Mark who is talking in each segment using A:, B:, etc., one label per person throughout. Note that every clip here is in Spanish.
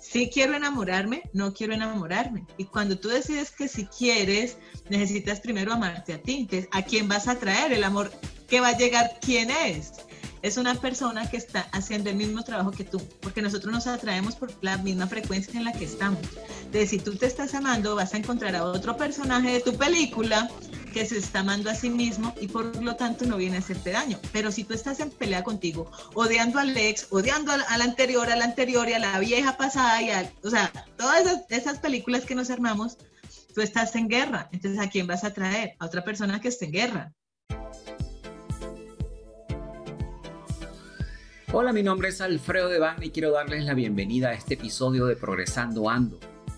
A: si quiero enamorarme, no quiero enamorarme. Y cuando tú decides que si quieres, necesitas primero amarte a ti. Entonces, ¿a quién vas a traer? El amor que va a llegar, ¿quién es? Es una persona que está haciendo el mismo trabajo que tú, porque nosotros nos atraemos por la misma frecuencia en la que estamos. De si tú te estás amando, vas a encontrar a otro personaje de tu película que se está amando a sí mismo y por lo tanto no viene a hacerte daño. Pero si tú estás en pelea contigo, odiando al ex, odiando al, anterior, al anterior y a la vieja pasada, o sea, todas esas, esas películas que nos armamos, tú estás en guerra. Entonces, ¿a quién vas a traer? A otra persona que esté en guerra.
B: Hola, mi nombre es Alfredo Devane y quiero darles la bienvenida a este episodio de Progresando Ando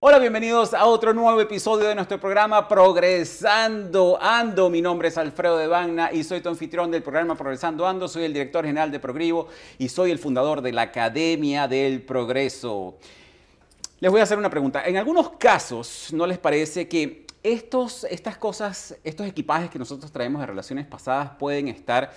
B: Hola, bienvenidos a otro nuevo episodio de nuestro programa Progresando Ando. Mi nombre es Alfredo de Bagna y soy tu anfitrión del programa Progresando Ando. Soy el director general de Progrivo y soy el fundador de la Academia del Progreso. Les voy a hacer una pregunta. En algunos casos, ¿no les parece que estos, estas cosas, estos equipajes que nosotros traemos de relaciones pasadas pueden estar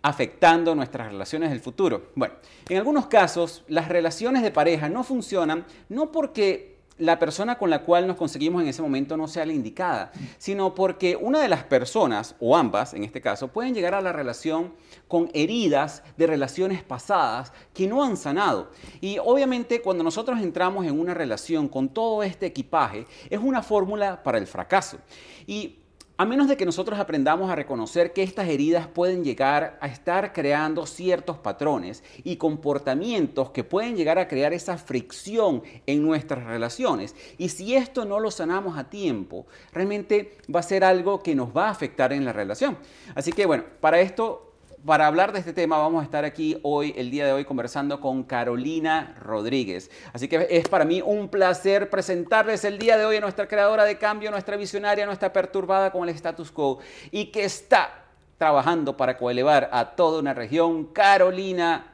B: afectando nuestras relaciones del futuro? Bueno, en algunos casos, las relaciones de pareja no funcionan no porque la persona con la cual nos conseguimos en ese momento no sea la indicada, sino porque una de las personas, o ambas en este caso, pueden llegar a la relación con heridas de relaciones pasadas que no han sanado. Y obviamente cuando nosotros entramos en una relación con todo este equipaje, es una fórmula para el fracaso. Y a menos de que nosotros aprendamos a reconocer que estas heridas pueden llegar a estar creando ciertos patrones y comportamientos que pueden llegar a crear esa fricción en nuestras relaciones. Y si esto no lo sanamos a tiempo, realmente va a ser algo que nos va a afectar en la relación. Así que bueno, para esto para hablar de este tema vamos a estar aquí hoy, el día de hoy, conversando con Carolina Rodríguez. Así que es para mí un placer presentarles el día de hoy a nuestra creadora de cambio, nuestra visionaria, nuestra perturbada con el status quo y que está trabajando para coelevar a toda una región, Carolina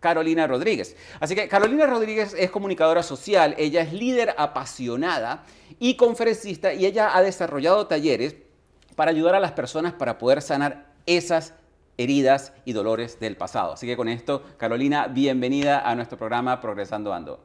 B: Carolina Rodríguez. Así que Carolina Rodríguez es comunicadora social, ella es líder apasionada y conferencista y ella ha desarrollado talleres para ayudar a las personas para poder sanar esas heridas y dolores del pasado. Así que con esto, Carolina, bienvenida a nuestro programa Progresando Ando.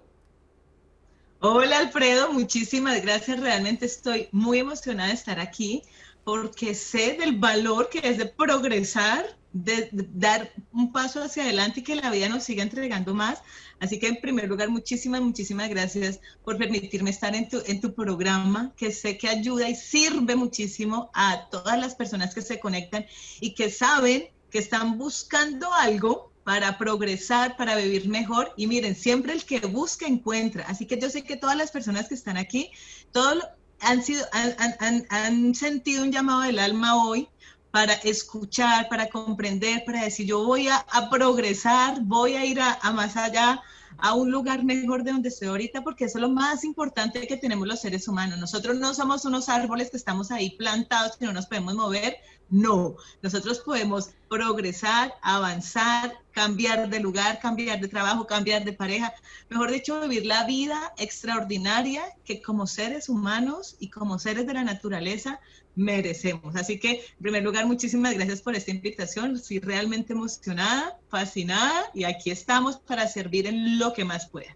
A: Hola Alfredo, muchísimas gracias. Realmente estoy muy emocionada de estar aquí porque sé del valor que es de progresar, de, dar un paso hacia adelante y que la vida nos siga entregando más. Así que en primer lugar, muchísimas, muchísimas gracias por permitirme estar en tu, en tu programa, que sé que ayuda y sirve muchísimo a todas las personas que se conectan y que saben que están buscando algo para progresar, para vivir mejor. Y miren, siempre el que busca encuentra. Así que yo sé que todas las personas que están aquí, todos han, sido, han, han sentido un llamado del alma hoy para escuchar, para comprender, para decir, yo voy a, progresar, voy a ir a, más allá, a un lugar mejor de donde estoy ahorita, porque eso es lo más importante que tenemos los seres humanos. Nosotros no somos unos árboles que estamos ahí plantados y no nos podemos mover. No, nosotros podemos progresar, avanzar, cambiar de lugar, cambiar de trabajo, cambiar de pareja, mejor dicho, vivir la vida extraordinaria que como seres humanos y como seres de la naturaleza merecemos. Así que, en primer lugar, muchísimas gracias por esta invitación. Estoy realmente emocionada, fascinada y aquí estamos para servir en lo que más pueda.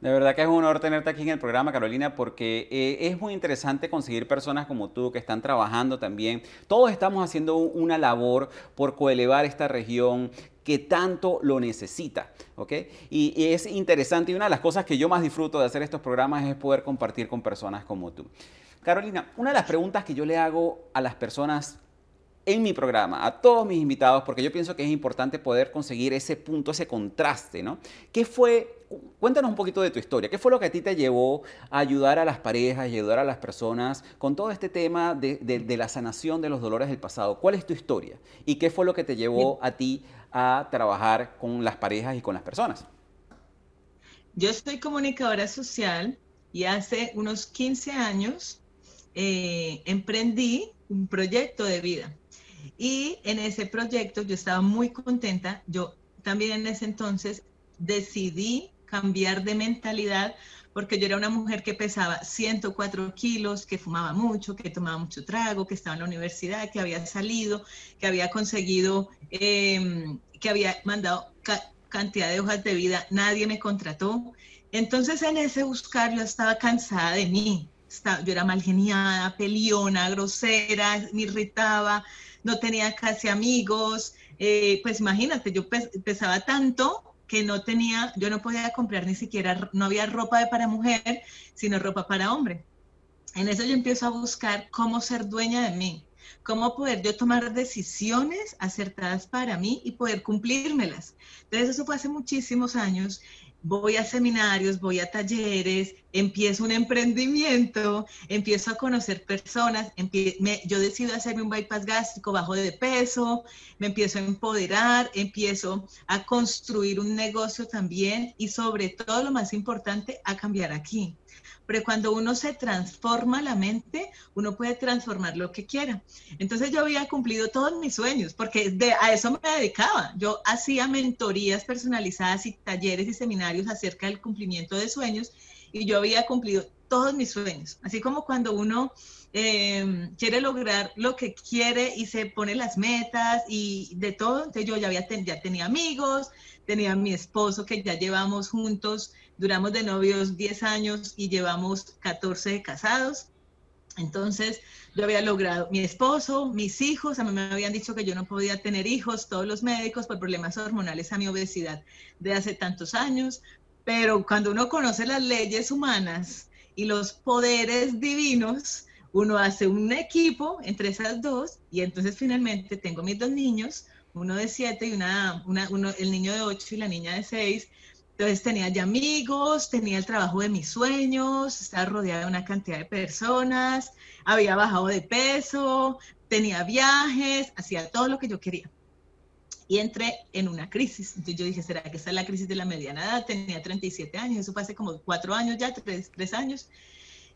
B: De verdad que es un honor tenerte aquí en el programa, Carolina, porque eh, es muy interesante conseguir personas como tú que están trabajando también. Todos estamos haciendo una labor por coelevar esta región que tanto lo necesita, ¿ok? Y, y, es interesante y una de las cosas que yo más disfruto de hacer estos programas es poder compartir con personas como tú. Carolina, una de las preguntas que yo le hago a las personas en mi programa, a todos mis invitados, porque yo pienso que es importante poder conseguir ese punto, ese contraste, ¿no? ¿Qué fue, cuéntanos un poquito de tu historia, qué fue lo que a ti te llevó a ayudar a las parejas y ayudar a las personas con todo este tema de, de la sanación de los dolores del pasado? ¿Cuál es tu historia? ¿Y qué fue lo que te llevó a ti a trabajar con las parejas y con las personas?
A: yo soy comunicadora social y hace unos 15 años eh, emprendí un proyecto de vida. Y en ese proyecto yo estaba muy contenta. Yo también en ese entonces decidí cambiar de mentalidad porque yo era una mujer que pesaba 104 kilos, que fumaba mucho, que tomaba mucho trago, que estaba en la universidad, que había salido, que había conseguido, em, que había mandado cantidad de hojas de vida, nadie me contrató. Entonces en ese buscar yo estaba cansada de mí, yo era mal geniada, peliona, grosera, me irritaba, no tenía casi amigos, eh, pues imagínate, yo pesaba tanto que no tenía, yo no podía comprar ni siquiera, no había ropa para mujer, sino ropa para hombre. En eso yo empiezo a buscar cómo ser dueña de mí, cómo poder yo tomar decisiones acertadas para mí y poder cumplírmelas. Entonces eso fue hace muchísimos años voy a seminarios, voy a talleres, empiezo un emprendimiento, empiezo a conocer personas, yo decido hacerme un bypass gástrico, bajo de peso, me empiezo a empoderar, empiezo a construir un negocio también y sobre todo lo más importante, a cambiar aquí pero cuando uno se transforma la mente, uno puede transformar lo que quiera. Entonces yo había cumplido todos mis sueños, porque de, a eso me dedicaba. Yo hacía mentorías personalizadas y talleres y seminarios acerca del cumplimiento de sueños y yo había cumplido todos mis sueños. Así como cuando uno eh, quiere lograr lo que quiere y se pone las metas y de todo, entonces yo ya, ya tenía amigos, tenía a mi esposo que ya llevamos juntos Duramos de novios 10 años y llevamos 14 de casados. Entonces, yo había logrado mi esposo, mis hijos, a mí me habían dicho que yo no podía tener hijos, todos los médicos por problemas hormonales a mi obesidad de hace tantos años, pero cuando uno conoce las leyes humanas y los poderes divinos, uno hace un equipo entre esas dos y entonces finalmente tengo mis dos niños, uno de siete y una, una el niño de ocho y la niña de seis, entonces tenía ya amigos, tenía el trabajo de mis sueños, estaba rodeada de una cantidad de personas, había bajado de peso, tenía viajes, hacía todo lo que yo quería. Y entré en una crisis. Entonces yo dije, ¿será que esta es la crisis de la mediana edad? Tenía 37 años, eso fue como cuatro años ya, tres, tres años.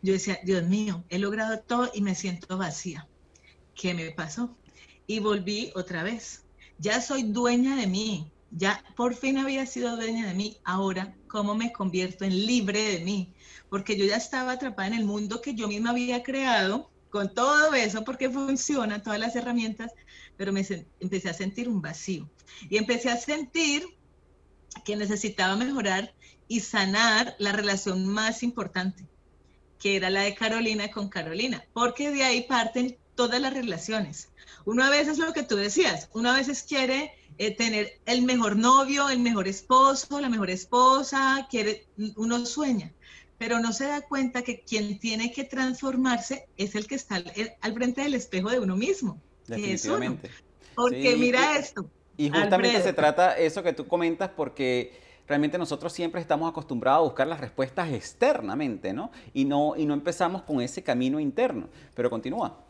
A: Yo decía, Dios mío, he logrado todo y me siento vacía. ¿Qué me pasó? Y volví otra vez. Ya soy dueña de mí, ya por fin había sido dueña de mí, ahora cómo me convierto en libre de mí, porque yo ya estaba atrapada en el mundo que yo misma había creado, con todo eso, porque funciona, todas las herramientas, pero me empecé a sentir un vacío y empecé a sentir que necesitaba mejorar y sanar la relación más importante, que era la de Carolina con Carolina, porque de ahí parten todas las relaciones. Uno a veces lo que tú decías, uno a veces quiere eh, tener el mejor novio, el mejor esposo, la mejor esposa, quiere, uno sueña, pero no se da cuenta que quien tiene que transformarse es el que está al, frente del espejo de uno mismo.
B: Definitivamente.
A: Porque mira esto.
B: Y justamente se trata eso que tú comentas porque realmente nosotros siempre estamos acostumbrados a buscar las respuestas externamente, ¿no? Y no, y no empezamos con ese camino interno. Pero continúa.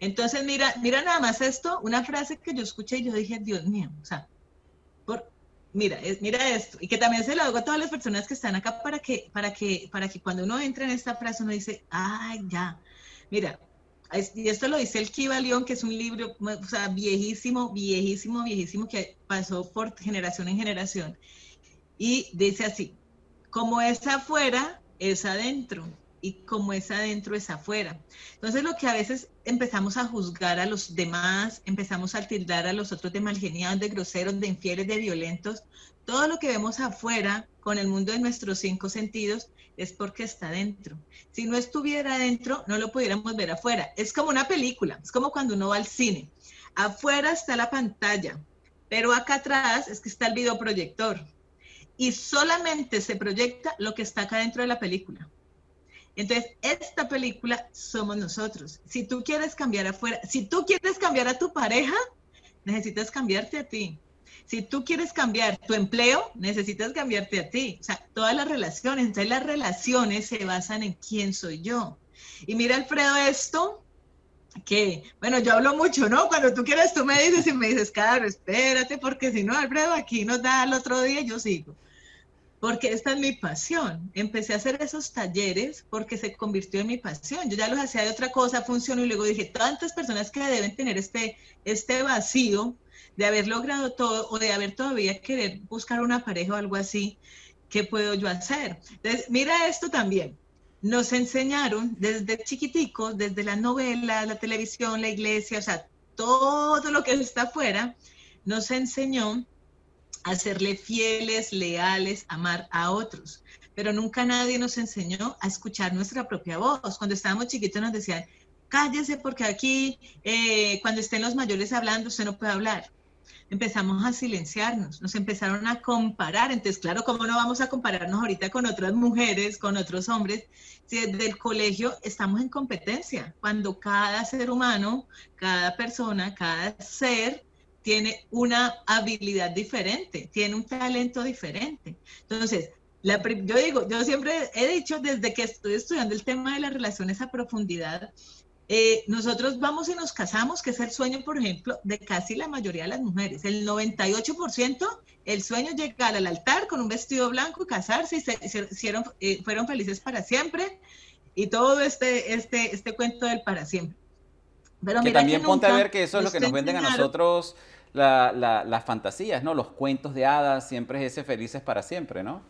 A: Entonces, mira, mira nada más esto, una frase que yo escuché y yo dije, Dios mío, o sea, por, mira, mira esto, y que también se lo hago a todas las personas que están acá para que, para que, para que cuando uno entra en esta frase uno dice, ay, ya, mira, y esto lo dice el Kiva León, que es un libro, o sea, viejísimo, viejísimo, viejísimo, que pasó por generación en generación. Y dice así, como es afuera, es adentro y como es adentro es afuera. Entonces lo que a veces empezamos a juzgar a los demás, empezamos a tildar a los otros de malgeniados, de groseros, de infieles, de violentos, todo lo que vemos afuera con el mundo de nuestros cinco sentidos es porque está dentro. Si no estuviera adentro, no lo pudiéramos ver afuera. Es como una película, es como cuando uno va al cine. Afuera está la pantalla, pero acá atrás es que está el videoproyector. Y solamente se proyecta lo que está acá dentro de la película. Entonces, esta película somos nosotros. Si tú quieres cambiar afuera, si tú quieres cambiar a tu pareja, necesitas cambiarte a ti. Si tú quieres cambiar tu empleo, necesitas cambiarte a ti. O sea, todas las relaciones, entonces las relaciones se basan en quién soy yo. Y mira, Alfredo, esto que, bueno, yo hablo mucho, ¿no? Cuando tú quieres, tú me dices y me dices, claro, espérate, porque si no, Alfredo, aquí nos da el otro día, yo sigo. Porque esta es mi pasión. Empecé a hacer esos talleres porque se convirtió en mi pasión. Yo ya los hacía de otra cosa, funcionó y luego dije, tantas personas que deben tener este, este vacío de haber logrado todo o de haber todavía querer buscar una pareja o algo así, ¿qué puedo yo hacer? Entonces, mira esto también. Nos enseñaron desde chiquiticos, desde la novela, la televisión, la iglesia, o sea, todo lo que está afuera, nos enseñó a serle fieles, leales, amar a otros. Pero nunca nadie nos enseñó a escuchar nuestra propia voz. Cuando estábamos chiquitos nos decían, cállese porque aquí, eh, cuando estén los mayores hablando, usted no puede hablar empezamos a silenciarnos, nos empezaron a comparar. Entonces, claro, ¿cómo no vamos a compararnos ahorita con otras mujeres, con otros hombres? Si desde el colegio estamos en competencia, cuando cada ser humano, cada persona, cada ser tiene una habilidad diferente, tiene un talento diferente. Entonces, la, yo digo, yo siempre he dicho desde que estoy estudiando el tema de las relaciones a profundidad, eh, nosotros vamos y nos casamos, que es el sueño, por ejemplo, de casi la mayoría de las mujeres. El 98%, el sueño es llegar al altar con un vestido blanco, casarse y se, hicieron, eh, fueron felices para siempre. Y todo este, este, este cuento del para siempre.
B: Pero que también ponte a ver que eso es lo que nos venden a nosotros las fantasías, ¿no? Los cuentos de hadas, siempre es ese felices para siempre, ¿no?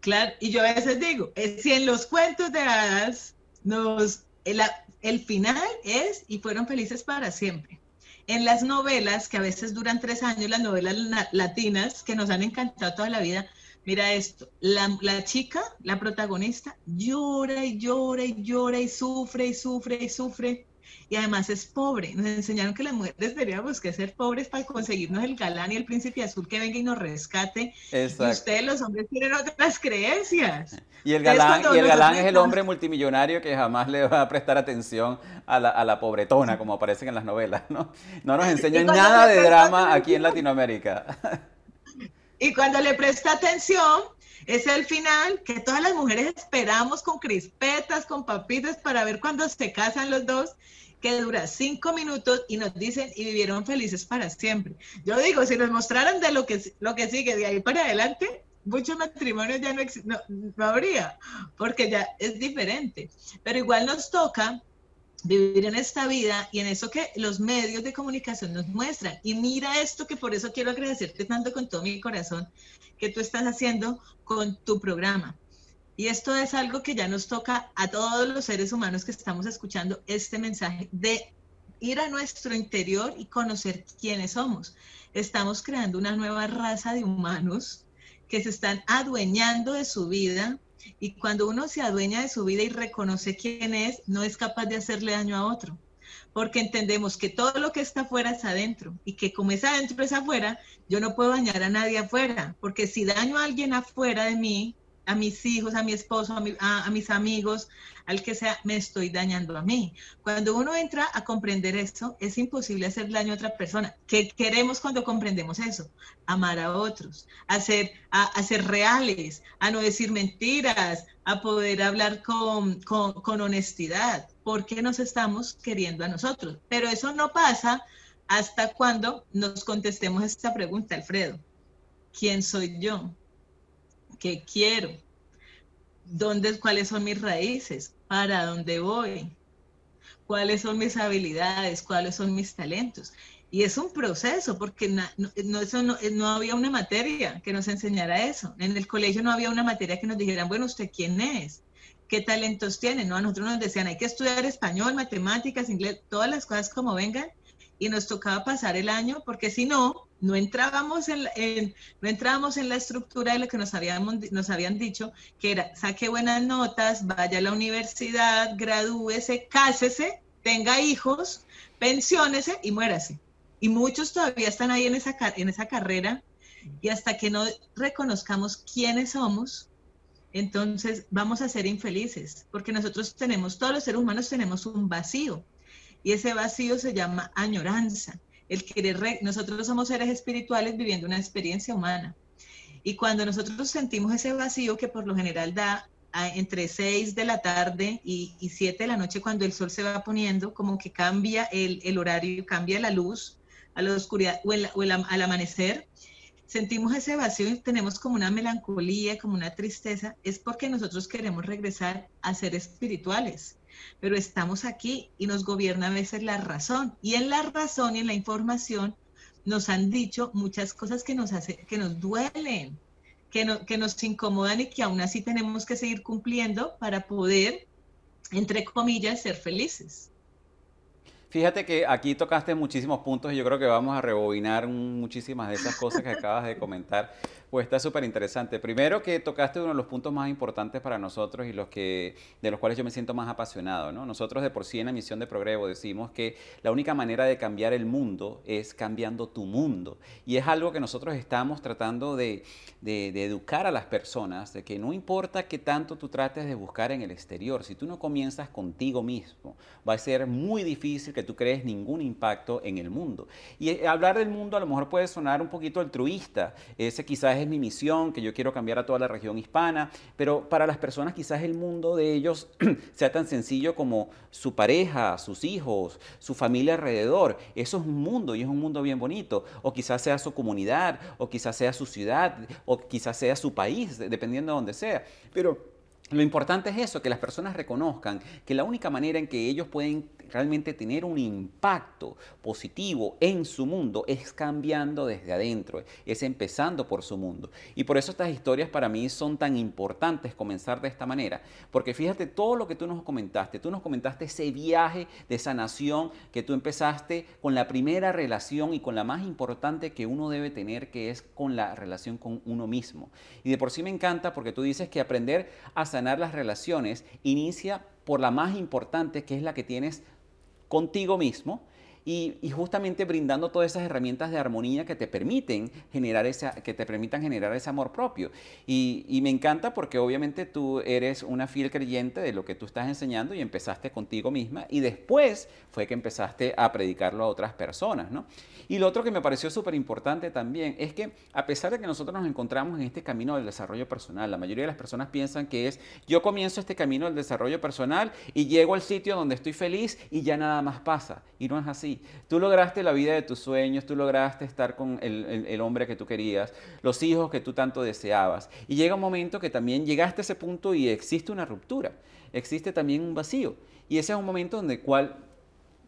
A: Claro, y yo a veces digo, eh, si en los cuentos de hadas nos el final es y fueron felices para siempre. En las novelas, que a veces duran tres años, las novelas latinas que nos han encantado toda la vida, mira esto, la, la, chica, la protagonista, llora y llora y llora y sufre y sufre y sufre y además es pobre. Nos enseñaron que las mujeres deberíamos que ser pobres para conseguirnos el galán y el príncipe azul que venga y nos rescate. Y ustedes los hombres tienen otras creencias.
B: Y el galán, y el galán es el hombre multimillonario que jamás le va a prestar atención a la, a la pobretona, como aparecen en las novelas, ¿no? No nos enseñan nada de drama aquí en Latinoamérica.
A: Y cuando le presta atención, es el final que todas las mujeres esperamos con crispetas, con papitas para ver cuando se casan los dos que dura cinco minutos y nos dicen y vivieron felices para siempre. Yo digo, si nos mostraran de lo que, lo que sigue de ahí para adelante, muchos matrimonios ya no, no, no habría, porque ya es diferente. Pero igual nos toca vivir en esta vida y en eso que los medios de comunicación nos muestran. Y mira esto que por eso quiero agradecerte tanto con todo mi corazón que tú estás haciendo con tu programa. Y esto es algo que ya nos toca a todos los seres humanos que estamos escuchando este mensaje de ir a nuestro interior y conocer quiénes somos. Estamos creando una nueva raza de humanos que se están adueñando de su vida y cuando uno se adueña de su vida y reconoce quién es, no es capaz de hacerle daño a otro. Porque entendemos que todo lo que está afuera es adentro y que como es adentro es afuera, yo no puedo dañar a nadie afuera, porque si daño a alguien afuera de mí, a mis hijos, a mi esposo, a, mis amigos, al que sea, me estoy dañando a mí. Cuando uno entra a comprender esto, es imposible hacer daño a otra persona. ¿Qué queremos cuando comprendemos eso? Amar a otros, a ser, a, ser reales, a no decir mentiras, a poder hablar con, con, con honestidad, porque nos estamos queriendo a nosotros. Pero eso no pasa hasta cuando nos contestemos esta pregunta, Alfredo. ¿Quién soy yo? Qué quiero, dónde, cuáles son mis raíces, para dónde voy, cuáles son mis habilidades, cuáles son mis talentos. Y es un proceso, porque no, eso no, había una materia que nos enseñara eso. En el colegio no había una materia que nos dijeran, bueno, ¿usted quién es? ¿Qué talentos tiene? No, a nosotros nos decían, hay que estudiar español, matemáticas, inglés, todas las cosas como vengan. Y nos tocaba pasar el año, porque si no, no entrábamos en, no en la estructura de lo que nos, habíamos, nos habían dicho, que era saque buenas notas, vaya a la universidad, gradúese, cásese, tenga hijos, pensiónese y muérase. Y muchos todavía están ahí en esa, en esa carrera y hasta que no reconozcamos quiénes somos, entonces vamos a ser infelices, porque nosotros tenemos, todos los seres humanos tenemos un vacío y ese vacío se llama añoranza el querer, nosotros somos seres espirituales viviendo una experiencia humana. Y cuando nosotros sentimos ese vacío que por lo general da entre 6 de la tarde y, y 7 de la noche cuando el sol se va poniendo, como que cambia el, el horario, cambia la luz a la oscuridad o, el, al amanecer, sentimos ese vacío y tenemos como una melancolía, como una tristeza, es porque nosotros queremos regresar a ser espirituales. Pero estamos aquí y nos gobierna a veces la razón. Y en la razón y en la información nos han dicho muchas cosas que nos, hace, que nos duelen, que, no, que nos incomodan y que aún así tenemos que seguir cumpliendo para poder, entre comillas, ser felices.
B: Fíjate que aquí tocaste muchísimos puntos y yo creo que vamos a rebobinar muchísimas de esas cosas que acabas de comentar, pues está súper interesante. Primero que tocaste uno de los puntos más importantes para nosotros y los que, de los cuales yo me siento más apasionado. ¿no? Nosotros de por sí en la misión de Progrevo decimos que la única manera de cambiar el mundo es cambiando tu mundo. Y es algo que nosotros estamos tratando de, de, de educar a las personas, de que no importa qué tanto tú trates de buscar en el exterior, si tú no comienzas contigo mismo, va a ser muy difícil que tú crees ningún impacto en el mundo. Y eh, hablar del mundo a lo mejor puede sonar un poquito altruista, ese quizás es mi misión, que yo quiero cambiar a toda la región hispana, pero para las personas quizás el mundo de ellos sea tan sencillo como su pareja, sus hijos, su familia alrededor. Eso es un mundo y es un mundo bien bonito. O quizás sea su comunidad, o quizás sea su ciudad, o quizás sea su país, dependiendo de donde sea. Pero lo importante es eso, que las personas reconozcan que la única manera en que ellos pueden realmente tener un impacto positivo en su mundo es cambiando desde adentro, es empezando por su mundo. Y por eso estas historias para mí son tan importantes comenzar de esta manera, porque fíjate todo lo que tú nos comentaste, tú nos comentaste ese viaje de sanación que tú empezaste con la primera relación y con la más importante que uno debe tener, que es con la relación con uno mismo. Y de por sí me encanta porque tú dices que aprender a sanar las relaciones inicia por la más importante, que es la que tienes contigo mismo y, justamente brindando todas esas herramientas de armonía que te permiten generar esa, que te permitan generar ese amor propio. Y, me encanta porque obviamente tú eres una fiel creyente de lo que tú estás enseñando y empezaste contigo misma y después fue que empezaste a predicarlo a otras personas, ¿no? Y lo otro que me pareció súper importante también es que a pesar de que nosotros nos encontramos en este camino del desarrollo personal, la mayoría de las personas piensan que es yo comienzo este camino del desarrollo personal y llego al sitio donde estoy feliz y ya nada más pasa. Y no es así. Tú lograste la vida de tus sueños, tú lograste estar con el, hombre que tú querías, los hijos que tú tanto deseabas. Y llega un momento que también llegaste a ese punto y existe una ruptura, existe también un vacío. Y ese es un momento donde cual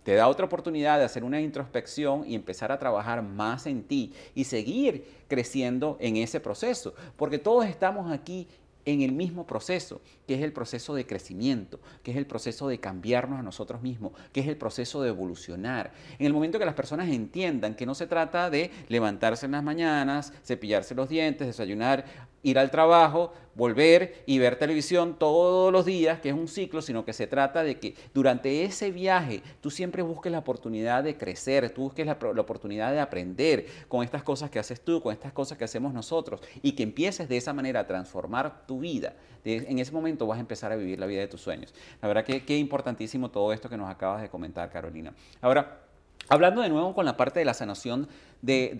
B: te da otra oportunidad de hacer una introspección y empezar a trabajar más en ti y seguir creciendo en ese proceso, porque todos estamos aquí en el mismo proceso, que es el proceso de crecimiento, que es el proceso de cambiarnos a nosotros mismos, que es el proceso de evolucionar. En el momento que las personas entiendan que no se trata de levantarse en las mañanas, cepillarse los dientes, desayunar, ir al trabajo, volver y ver televisión todos los días, que es un ciclo, sino que se trata de que durante ese viaje tú siempre busques la oportunidad de crecer, tú busques la, oportunidad de aprender con estas cosas que haces tú, con estas cosas que hacemos nosotros, y que empieces de esa manera a transformar tu vida. en ese momento vas a empezar a vivir la vida de tus sueños. La verdad que qué importantísimo todo esto que nos acabas de comentar, Carolina. Ahora, hablando de nuevo con la parte de la sanación de,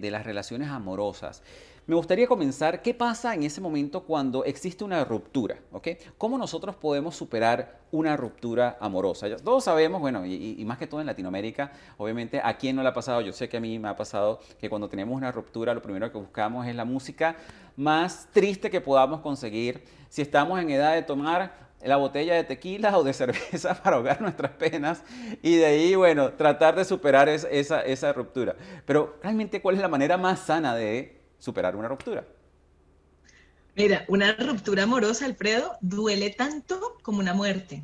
B: de las relaciones amorosas. Me gustaría comenzar, ¿qué pasa en ese momento cuando existe una ruptura? ¿ok? ¿Cómo nosotros podemos superar una ruptura amorosa? Ya todos sabemos, bueno, y, más que todo en Latinoamérica, obviamente, ¿a quién no le ha pasado? Yo sé que a mí me ha pasado que cuando tenemos una ruptura, lo primero que buscamos es la música más triste que podamos conseguir. Si estamos en edad de tomar la botella de tequila o de cerveza para ahogar nuestras penas y de ahí, bueno, tratar de superar esa, esa ruptura. Pero realmente, ¿cuál es la manera más sana de superar una ruptura?
A: Mira, una ruptura amorosa, Alfredo, duele tanto como una muerte.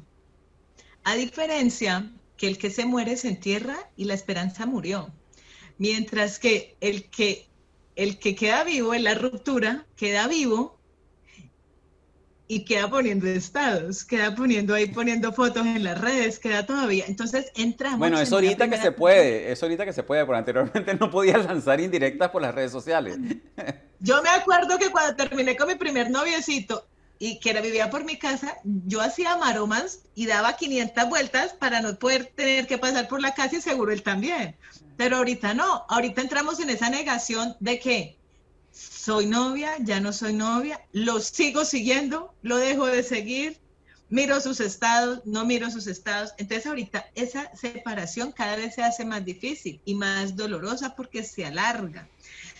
A: A diferencia que el que se muere se entierra y la esperanza murió. Mientras que el que, el que queda vivo en la ruptura queda vivo y queda poniendo estados, queda poniendo ahí, poniendo fotos en las redes, queda todavía. Entonces entramos.
B: Bueno, es ahorita que se puede, es ahorita que se puede, porque anteriormente no podía lanzar indirectas por las redes sociales.
A: Yo me acuerdo que cuando terminé con mi primer noviecito y que era, vivía por mi casa, yo hacía maromas y daba 500 vueltas para no poder tener que pasar por la casa y seguro él también. Pero ahorita no, ahorita entramos en esa negación de que soy novia, ya no soy novia, lo sigo siguiendo, lo dejo de seguir, miro sus estados, no miro sus estados. Entonces ahorita esa separación cada vez se hace más difícil y más dolorosa porque se alarga.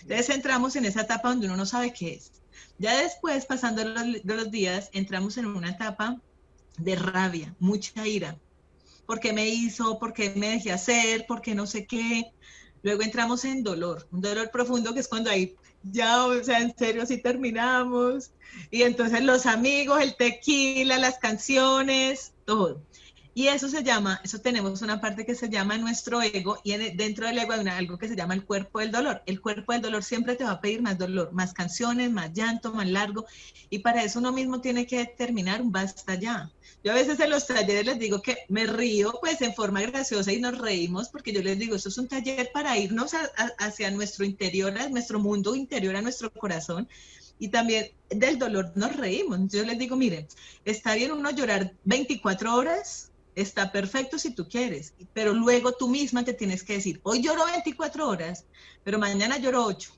A: Entonces entramos en esa etapa donde uno no sabe qué es. Ya después, pasando los, los días, entramos en una etapa de rabia, mucha ira. ¿Por qué me hizo? ¿Por qué me dejé hacer? ¿Por qué no sé qué? Luego entramos en dolor, un dolor profundo que es cuando ahí ya, o sea, en serio, si terminamos. Y entonces los amigos, el tequila, las canciones, todo. Y eso se llama, eso tenemos una parte que se llama nuestro ego y dentro del ego hay algo que se llama el cuerpo del dolor. El cuerpo del dolor siempre te va a pedir más dolor, más canciones, más llanto, más largo. Y para eso uno mismo tiene que determinar un basta ya. Yo a veces en los talleres les digo que me río pues en forma graciosa y nos reímos porque yo les digo, esto es un taller para irnos hacia nuestro interior, a nuestro mundo interior, a nuestro corazón y también del dolor nos reímos. Yo les digo, miren, está bien uno llorar 24 horas, está perfecto si tú quieres, pero luego tú misma te tienes que decir, hoy lloro 24 horas, pero mañana lloro 8,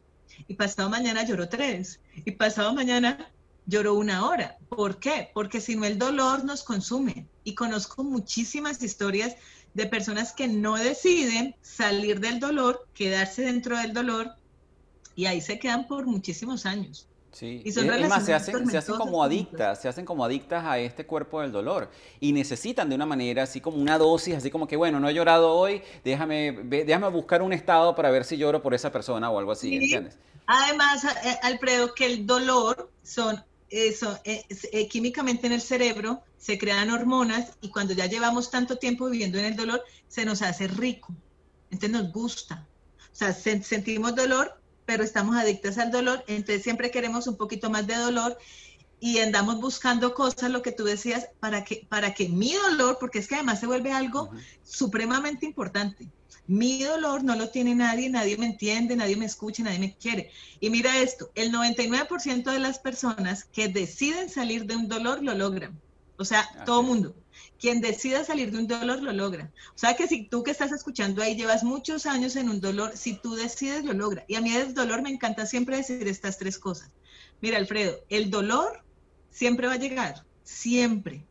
A: y pasado mañana lloro 3, y pasado mañana lloro una hora. ¿Por qué? Porque si no el dolor nos consume. Y conozco muchísimas historias de personas que no deciden salir del dolor, quedarse dentro del dolor, y ahí se quedan por muchísimos años.
B: Sí, y son es más, se hacen, se hacen como adictas, se hacen como adictas a este cuerpo del dolor y necesitan de una manera así como una dosis, así como que bueno, no he llorado hoy, déjame, déjame buscar un estado para ver si lloro por esa persona o algo así, ¿entiendes?
A: Además, eh, Alfredo, que el dolor son eso, eh, eh, químicamente en el cerebro se crean hormonas y cuando ya llevamos tanto tiempo viviendo en el dolor, se nos hace rico, entonces nos gusta. O sea, sentimos dolor, pero estamos adictas al dolor, entonces siempre queremos un poquito más de dolor y andamos buscando cosas, lo que tú decías, para que, para que mi dolor, porque es que además se vuelve algo supremamente importante. Mi dolor no lo tiene nadie, nadie me entiende, nadie me escucha, nadie me quiere. Y mira esto, el 99% de las personas que deciden salir de un dolor lo logran. O sea, todo mundo. Quien decida salir de un dolor lo logra. O sea que si tú que estás escuchando ahí llevas muchos años en un dolor, si tú decides lo logra. Y a mí el dolor me encanta siempre decir estas tres cosas. Mira, Alfredo, el dolor siempre va a llegar, siempre,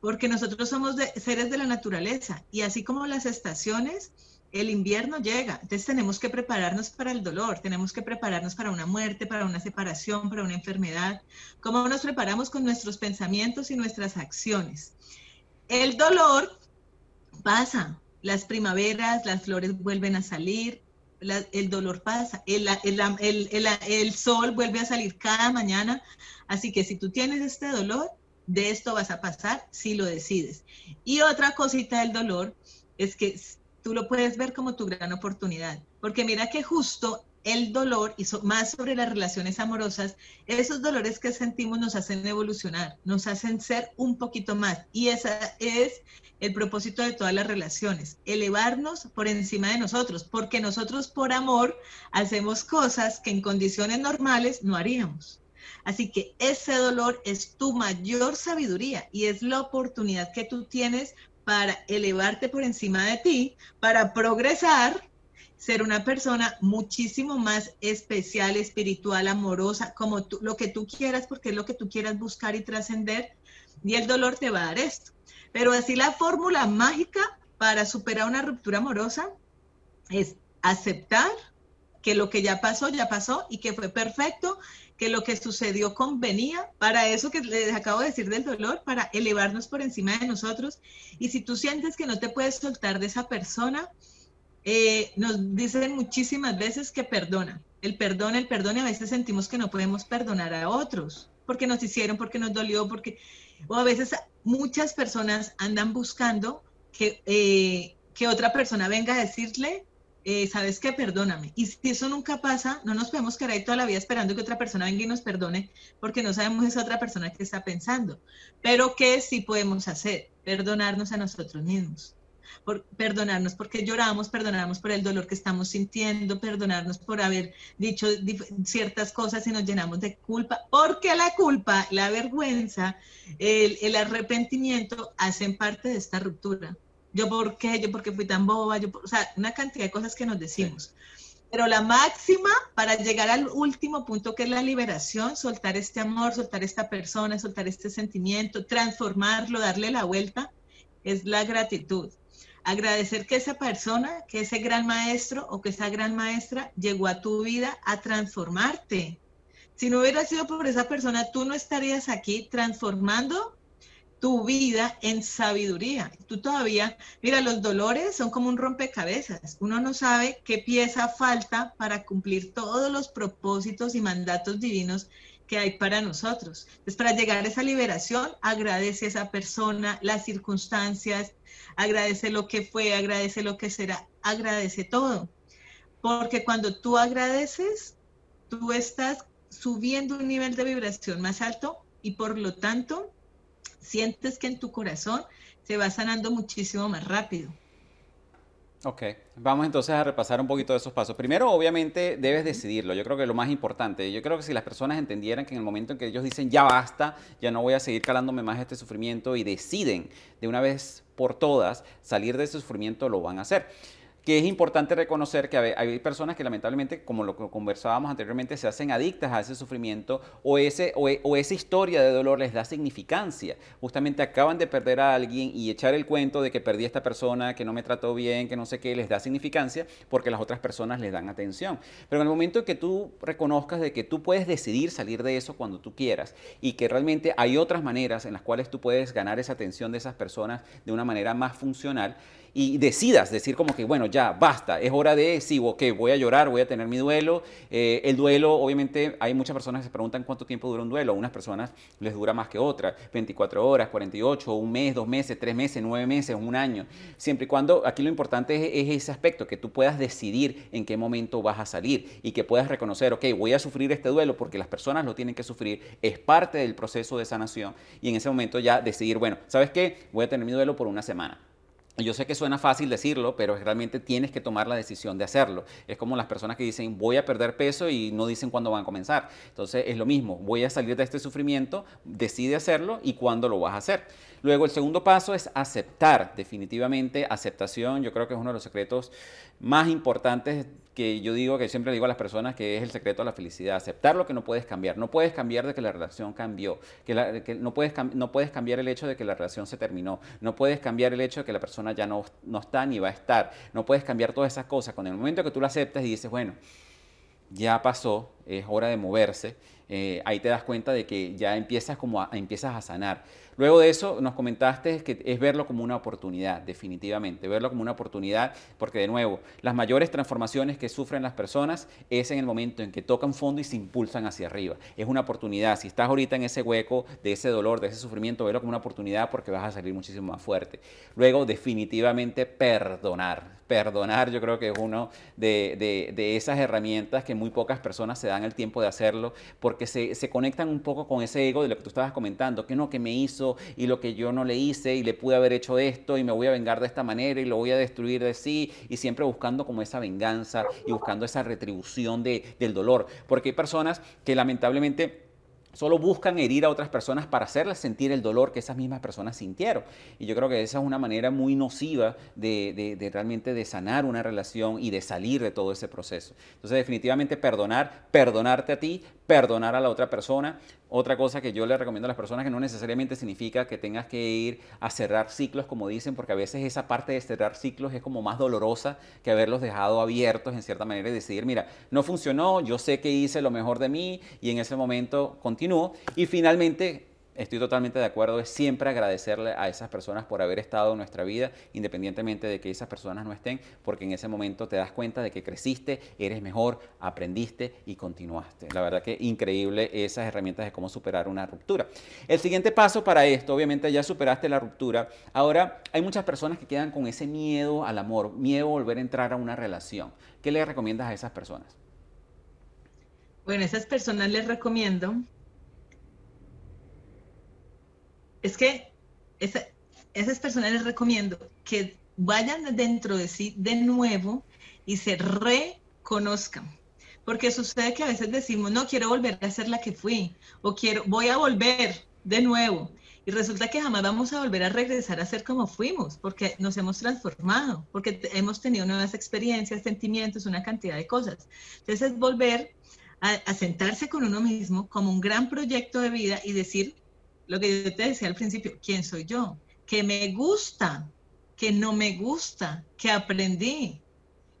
A: porque nosotros somos seres de la naturaleza y así como las estaciones, el invierno llega, entonces tenemos que prepararnos para el dolor, tenemos que prepararnos para una muerte, para una separación, para una enfermedad. ¿Cómo nos preparamos con nuestros pensamientos y nuestras acciones? El dolor pasa, las primaveras, las flores vuelven a salir, el dolor pasa, el, el, sol vuelve a salir cada mañana, así que si tú tienes este dolor, de esto vas a pasar si lo decides. Y otra cosita del dolor es que tú lo puedes ver como tu gran oportunidad, porque mira que justo el dolor y más sobre las relaciones amorosas, esos dolores que sentimos nos hacen evolucionar, nos hacen ser un poquito más. Y ese es el propósito de todas las relaciones, elevarnos por encima de nosotros, porque nosotros por amor hacemos cosas que en condiciones normales no haríamos. Así que ese dolor es tu mayor sabiduría y es la oportunidad que tú tienes para elevarte por encima de ti, para progresar ser una persona muchísimo más especial, espiritual, amorosa, como tú, lo que tú quieras, porque es lo que tú quieras buscar y trascender, y el dolor te va a dar esto. Pero así la fórmula mágica para superar una ruptura amorosa es aceptar que lo que ya pasó, ya pasó y que fue perfecto, que lo que sucedió convenía para eso que les acabo de decir del dolor, para elevarnos por encima de nosotros. Y si tú sientes que no te puedes soltar de esa persona, eh, nos dicen muchísimas veces que perdona. El perdón, el perdón, y a veces sentimos que no podemos perdonar a otros porque nos hicieron, porque nos dolió, porque... O a veces muchas personas andan buscando que, eh, que otra persona venga a decirle, eh, sabes qué, perdóname. Y si eso nunca pasa, no nos podemos quedar ahí toda la vida esperando que otra persona venga y nos perdone, porque no sabemos esa otra persona que está pensando. Pero ¿qué sí podemos hacer? Perdonarnos a nosotros mismos por perdonarnos porque lloramos, perdonarnos por el dolor que estamos sintiendo, perdonarnos por haber dicho ciertas cosas y nos llenamos de culpa, porque la culpa, la vergüenza, el, arrepentimiento hacen parte de esta ruptura. Yo por qué, yo porque fui tan boba, yo, o sea, una cantidad de cosas que nos decimos. Pero la máxima para llegar al último punto que es la liberación, soltar este amor, soltar esta persona, soltar este sentimiento, transformarlo, darle la vuelta, es la gratitud. Agradecer que esa persona, que ese gran maestro o que esa gran maestra llegó a tu vida a transformarte. Si no hubiera sido por esa persona, tú no estarías aquí transformando tu vida en sabiduría. Tú todavía, mira, los dolores son como un rompecabezas. Uno no sabe qué pieza falta para cumplir todos los propósitos y mandatos divinos que hay para nosotros. Entonces, para llegar a esa liberación, agradece a esa persona, las circunstancias, agradece lo que fue, agradece lo que será, agradece todo. Porque cuando tú agradeces, tú estás subiendo un nivel de vibración más alto y por lo tanto sientes que en tu corazón se va sanando muchísimo más rápido.
B: Ok, vamos entonces a repasar un poquito de esos pasos. Primero, obviamente, debes decidirlo. Yo creo que lo más importante, yo creo que si las personas entendieran que en el momento en que ellos dicen ya basta, ya no voy a seguir calándome más este sufrimiento y deciden de una vez por todas salir de ese sufrimiento, lo van a hacer que es importante reconocer que hay personas que lamentablemente, como lo conversábamos anteriormente, se hacen adictas a ese sufrimiento o, ese, o, esa historia de dolor les da significancia. Justamente acaban de perder a alguien y echar el cuento de que perdí a esta persona, que no me trató bien, que no sé qué, les da significancia porque las otras personas les dan atención. Pero en el momento en que tú reconozcas de que tú puedes decidir salir de eso cuando tú quieras y que realmente hay otras maneras en las cuales tú puedes ganar esa atención de esas personas de una manera más funcional, y decidas decir como que, bueno, ya, basta, es hora de, sí, ok, voy a llorar, voy a tener mi duelo. Eh, el duelo, obviamente, hay muchas personas que se preguntan cuánto tiempo dura un duelo. A unas personas les dura más que otras, 24 horas, 48, un mes, dos meses, tres meses, nueve meses, un año. Siempre y cuando, aquí lo importante es, es ese aspecto, que tú puedas decidir en qué momento vas a salir y que puedas reconocer, ok, voy a sufrir este duelo porque las personas lo tienen que sufrir, es parte del proceso de sanación y en ese momento ya decidir, bueno, ¿sabes qué? Voy a tener mi duelo por una semana yo sé que suena fácil decirlo, pero realmente tienes que tomar la decisión de hacerlo. Es como las personas que dicen voy a perder peso y no dicen cuándo van a comenzar. Entonces es lo mismo, voy a salir de este sufrimiento, decide hacerlo y cuándo lo vas a hacer. Luego el segundo paso es aceptar, definitivamente aceptación, yo creo que es uno de los secretos más importantes que yo digo, que siempre digo a las personas que es el secreto de la felicidad, aceptar lo que no puedes cambiar. No puedes cambiar de que la relación cambió, que, no, puedes, no puedes cambiar el hecho de que la relación se terminó, no puedes cambiar el hecho de que la persona ya no, no está ni va a estar, no puedes cambiar todas esas cosas. Con el momento que tú lo aceptas y dices, bueno, ya pasó, es hora de moverse, eh, ahí te das cuenta de que ya empiezas, como a, empiezas a sanar. Luego de eso nos comentaste que es verlo como una oportunidad, definitivamente, verlo como una oportunidad, porque de nuevo, las mayores transformaciones que sufren las personas es en el momento en que tocan fondo y se impulsan hacia arriba. Es una oportunidad. Si estás ahorita en ese hueco de ese dolor, de ese sufrimiento, verlo como una oportunidad porque vas a salir muchísimo más fuerte. Luego, definitivamente, perdonar. Perdonar yo creo que es una de, esas herramientas que muy pocas personas se dan el tiempo de hacerlo porque se, se conectan un poco con ese ego de lo que tú estabas comentando, que no, que me hizo y lo que yo no le hice y le pude haber hecho esto y me voy a vengar de esta manera y lo voy a destruir de sí y siempre buscando como esa venganza y buscando esa retribución de, del dolor. Porque hay personas que lamentablemente Solo buscan herir a otras personas para hacerles sentir el dolor que esas mismas personas sintieron. Y yo creo que esa es una manera muy nociva de, de, realmente de sanar una relación y de salir de todo ese proceso. Entonces definitivamente perdonar, perdonarte a ti, perdonar a la otra persona. Otra cosa que yo le recomiendo a las personas que no necesariamente significa que tengas que ir a cerrar ciclos, como dicen, porque a veces esa parte de cerrar ciclos es como más dolorosa que haberlos dejado abiertos en cierta manera y decidir, mira, no funcionó, yo sé que hice lo mejor de mí y en ese momento continúo. Y finalmente estoy totalmente de acuerdo, es siempre agradecerle a esas personas por haber estado en nuestra vida, independientemente de que esas personas no estén, porque en ese momento te das cuenta de que creciste, eres mejor, aprendiste y continuaste. La verdad que increíble esas herramientas de cómo superar una ruptura. El siguiente paso para esto, obviamente ya superaste la ruptura, ahora hay muchas personas que quedan con ese miedo al amor, miedo a volver a entrar a una relación. ¿Qué le recomiendas a esas personas?
A: Bueno, esas personas les recomiendo es que esas personas les recomiendo que vayan dentro de sí de nuevo y se reconozcan. Porque sucede que a veces decimos, no quiero volver a ser la que fui, o quiero, voy a volver de nuevo. Y resulta que jamás vamos a volver a regresar a ser como fuimos, porque nos hemos transformado, porque hemos tenido nuevas experiencias, sentimientos, una cantidad de cosas. Entonces es volver a, sentarse con uno mismo como un gran proyecto de vida y decir lo que yo te decía al principio, ¿quién soy yo? Que me gusta, que no me gusta, que aprendí,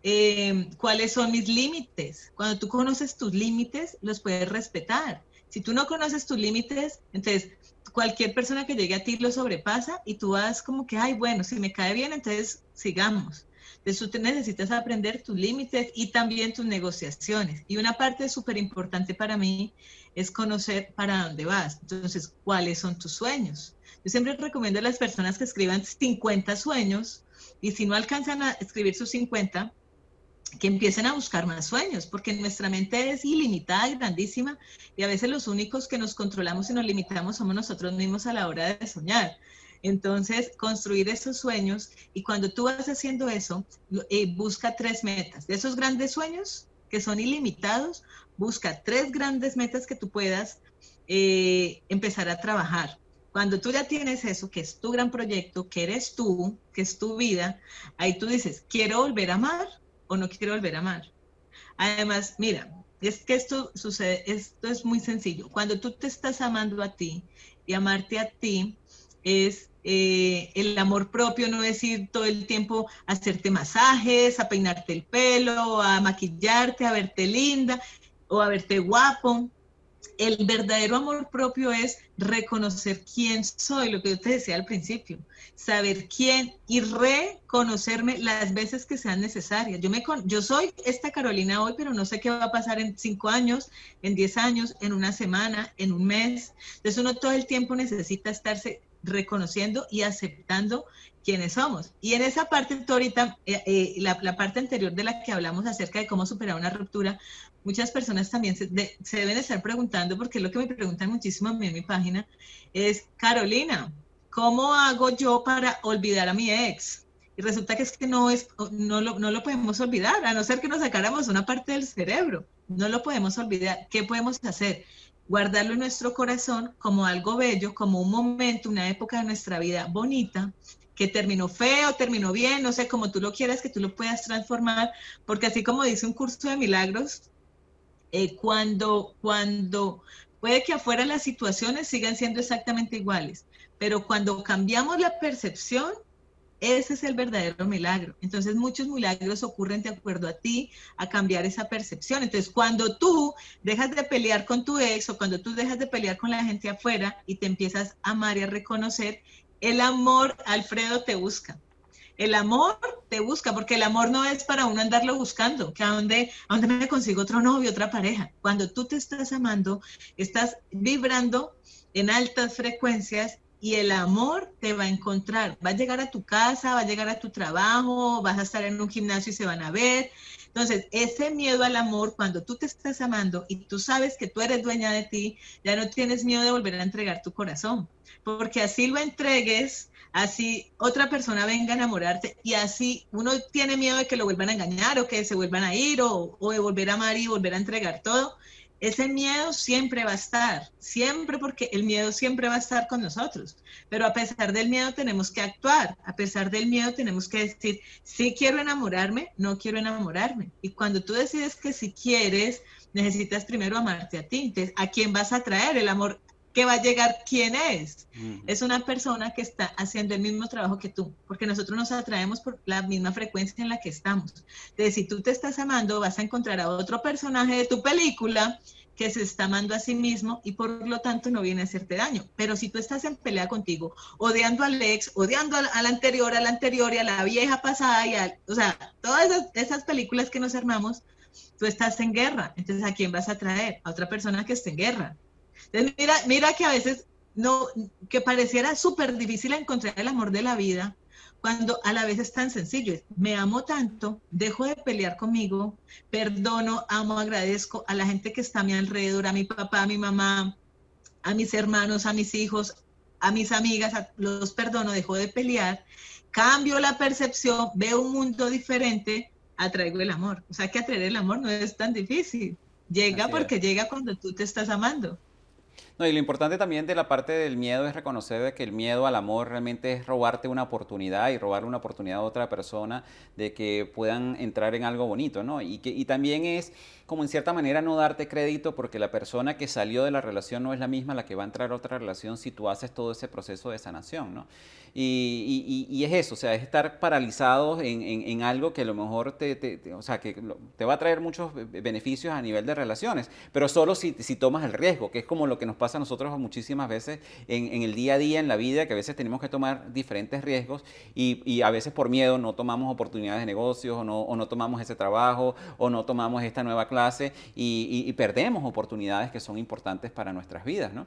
A: eh, cuáles son mis límites. Cuando tú conoces tus límites, los puedes respetar. Si tú no conoces tus límites, entonces cualquier persona que llegue a ti lo sobrepasa y tú vas como que, ay, bueno, si me cae bien, entonces sigamos. Entonces tú necesitas aprender tus límites y también tus negociaciones. Y una parte súper importante para mí es conocer para dónde vas. Entonces, ¿cuáles son tus sueños? Yo siempre recomiendo a las personas que escriban 50 sueños y si no alcanzan a escribir sus 50, que empiecen a buscar más sueños, porque nuestra mente es ilimitada y grandísima y a veces los únicos que nos controlamos y nos limitamos somos nosotros mismos a la hora de soñar. Entonces, construir esos sueños y cuando tú vas haciendo eso, eh, busca tres metas. De esos grandes sueños que son ilimitados, busca tres grandes metas que tú puedas eh, empezar a trabajar. Cuando tú ya tienes eso, que es tu gran proyecto, que eres tú, que es tu vida, ahí tú dices, quiero volver a amar o no quiero volver a amar. Además, mira, es que esto sucede, esto es muy sencillo. Cuando tú te estás amando a ti y amarte a ti es eh, el amor propio, no es ir todo el tiempo a hacerte masajes, a peinarte el pelo, a maquillarte, a verte linda o a verte guapo el verdadero amor propio es reconocer quién soy, lo que yo te decía al principio, saber quién y reconocerme las veces que sean necesarias. Yo, me, yo soy esta Carolina hoy, pero no sé qué va a pasar en cinco años, en diez años, en una semana, en un mes. Entonces uno todo el tiempo necesita estarse reconociendo y aceptando quiénes somos. Y en esa parte, ahorita, eh, eh, la, parte anterior de la que hablamos acerca de cómo superar una ruptura, muchas personas también se, deben estar preguntando, porque es lo que me preguntan muchísimo a mí en mi página, es, Carolina, ¿cómo hago yo para olvidar a mi ex? Y resulta que es que no, es, no, lo, no lo podemos olvidar, a no ser que nos sacáramos una parte del cerebro. No lo podemos olvidar. ¿Qué podemos hacer? Guardarlo en nuestro corazón como algo bello, como un momento, una época de nuestra vida bonita, que terminó feo, terminó bien, no sé, como tú lo quieras, que tú lo puedas transformar, porque así como dice un curso de milagros, eh, cuando, cuando puede que afuera las situaciones sigan siendo exactamente iguales, pero cuando cambiamos la percepción, ese es el verdadero milagro. Entonces muchos milagros ocurren de acuerdo a ti, a cambiar esa percepción. Entonces cuando tú dejas de pelear con tu ex o cuando tú dejas de pelear con la gente afuera y te empiezas a amar y a reconocer, el amor, Alfredo, te busca el amor te busca, porque el amor no es para uno andarlo buscando, que a dónde, a dónde me consigo otro novio, otra pareja. Cuando tú te estás amando, estás vibrando en altas frecuencias y el amor te va a encontrar. Va a llegar a tu casa, va a llegar a tu trabajo, vas a estar en un gimnasio y se van a ver. Entonces, ese miedo al amor, cuando tú te estás amando y tú sabes que tú eres dueña de ti, ya no tienes miedo de volver a entregar tu corazón, porque así lo entregues, así otra persona venga a enamorarte y así uno tiene miedo de que lo vuelvan a engañar o que se vuelvan a ir o, de volver a amar y volver a entregar todo. Ese miedo siempre va a estar, siempre porque el miedo siempre va a estar con nosotros. Pero a pesar del miedo tenemos que actuar, a pesar del miedo tenemos que decir, si quiero enamorarme, no quiero enamorarme. Y cuando tú decides que si quieres, necesitas primero amarte a ti. ¿a quién vas a traer? El amor que va a llegar quién es. Es una persona que está haciendo el mismo trabajo que tú, porque nosotros nos atraemos por la misma frecuencia en la que estamos. Entonces, si tú te estás amando, vas a encontrar a otro personaje de tu película que se está amando a sí mismo y por lo tanto no viene a hacerte daño. Pero si tú estás en pelea contigo, odiando al ex, odiando al, anterior, a la anterior y a la vieja pasada, y o sea, todas esas, esas películas que nos armamos, tú estás en guerra. Entonces, ¿a quién vas a traer? A otra persona que esté en guerra mira, mira que a veces no, que pareciera súper difícil encontrar el amor de la vida, cuando a la vez es tan sencillo. Me amo tanto, dejo de pelear conmigo, perdono, amo, agradezco a la gente que está a mi alrededor, a mi papá, a mi mamá, a mis hermanos, a mis hijos, a mis amigas, los perdono, dejo de pelear, cambio la percepción, veo un mundo diferente, atraigo el amor. O sea que atraer el amor no es tan difícil. Llega porque llega cuando tú te estás amando.
B: No, y lo importante también de la parte del miedo es reconocer que el miedo al amor realmente es robarte una oportunidad y robarle una oportunidad a otra persona de que puedan entrar en algo bonito, ¿no? Y, que, y también es como en cierta manera no darte crédito porque la persona que salió de la relación no es la misma la que va a entrar a otra relación si tú haces todo ese proceso de sanación, ¿no? Y, y, es eso, o sea, es estar paralizado en, en, algo que a lo mejor te, te, o sea, que te va a traer muchos beneficios a nivel de relaciones, pero solo si, si, tomas el riesgo, que es como lo que nos pasa a nosotros muchísimas veces en, en, el día a día, en la vida, que a veces tenemos que tomar diferentes riesgos y, y a veces por miedo no tomamos oportunidades de negocios o no, o no tomamos ese trabajo o no tomamos esta nueva clase y, perdemos oportunidades que son importantes para nuestras vidas, ¿no?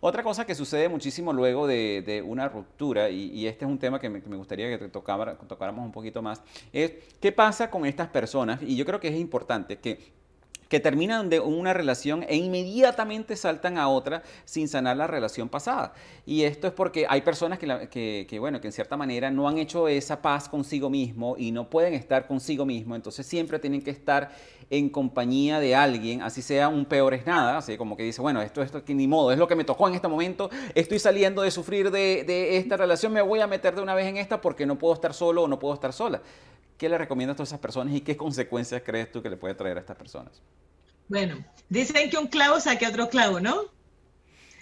B: Otra cosa que sucede muchísimo luego de, una ruptura, y, este es un tema que me, gustaría que tocáramos un poquito más, es qué pasa con estas personas, y yo creo que es importante que que terminan de una relación e inmediatamente saltan a otra sin sanar la relación pasada. Y esto es porque hay personas que, que, bueno, que en cierta manera no han hecho esa paz consigo mismo y no pueden estar consigo mismo, entonces siempre tienen que estar en compañía de alguien, así sea un peor es nada, así como que dice, bueno, esto, esto ni modo, es lo que me tocó en este momento, estoy saliendo de sufrir de, de esta relación, me voy a meter de una vez en esta porque no puedo estar solo o no puedo estar sola. ¿Qué le recomiendas a todas esas personas y qué consecuencias crees tú que le puede traer a estas personas?
A: Bueno, dicen que un clavo saque otro clavo, ¿no?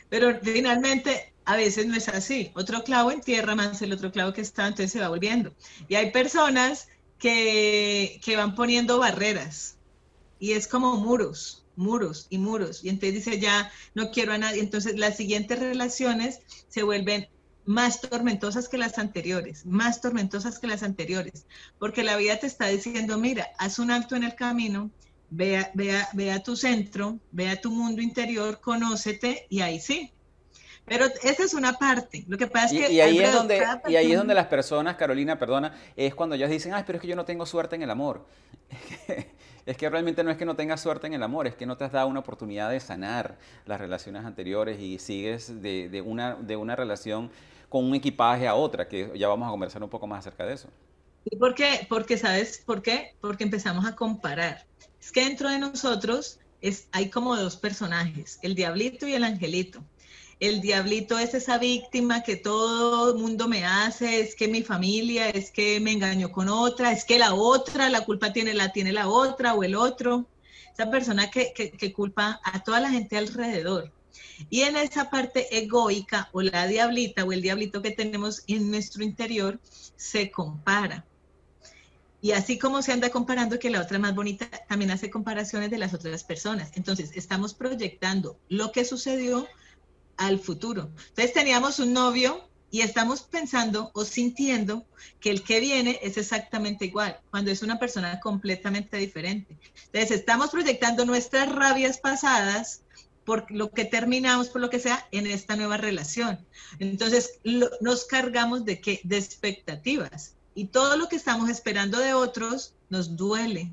A: Pero finalmente a veces no es así. Otro clavo entierra más el otro clavo que está, entonces se va volviendo. Y hay personas que, que van poniendo barreras y es como muros, muros y muros. Y entonces dice, ya no quiero a nadie. Entonces las siguientes relaciones se vuelven más tormentosas que las anteriores, más tormentosas que las anteriores, porque la vida te está diciendo, mira, haz un alto en el camino, vea, vea, vea tu centro, vea tu mundo interior, conócete y ahí sí. Pero esa es una parte. Lo que pasa es que...
B: Y, ahí, es donde, y ahí es donde las personas, Carolina, perdona, es cuando ellas dicen, ay, pero es que yo no tengo suerte en el amor. es que realmente no es que no tengas suerte en el amor, es que no te has dado una oportunidad de sanar las relaciones anteriores y sigues de, de, una, de una relación con un equipaje a otra, que ya vamos a conversar un poco más acerca de eso.
A: ¿Y por? Porque, ¿sabes por qué? Porque empezamos a comparar. Es que dentro de nosotros es, hay como dos personajes, el diablito y el angelito. El diablito es esa víctima que todo el mundo me hace, es que mi familia, es que me engañó con otra, es que la otra, la culpa tiene la, tiene la otra o el otro. Esa persona que, que culpa a toda la gente alrededor. Y en esa parte egoica o la diablita o el diablito que tenemos en nuestro interior se compara. Y así como se anda comparando que la otra más bonita, también hace comparaciones de las otras personas. Entonces, estamos proyectando lo que sucedió al futuro. Entonces, teníamos un novio y estamos pensando o sintiendo que el que viene es exactamente igual, cuando es una persona completamente diferente. Entonces, estamos proyectando nuestras rabias pasadas por lo que terminamos, por lo que sea, en esta nueva relación. Entonces, nos cargamos de qué? De expectativas. Y todo lo que estamos esperando de otros nos duele,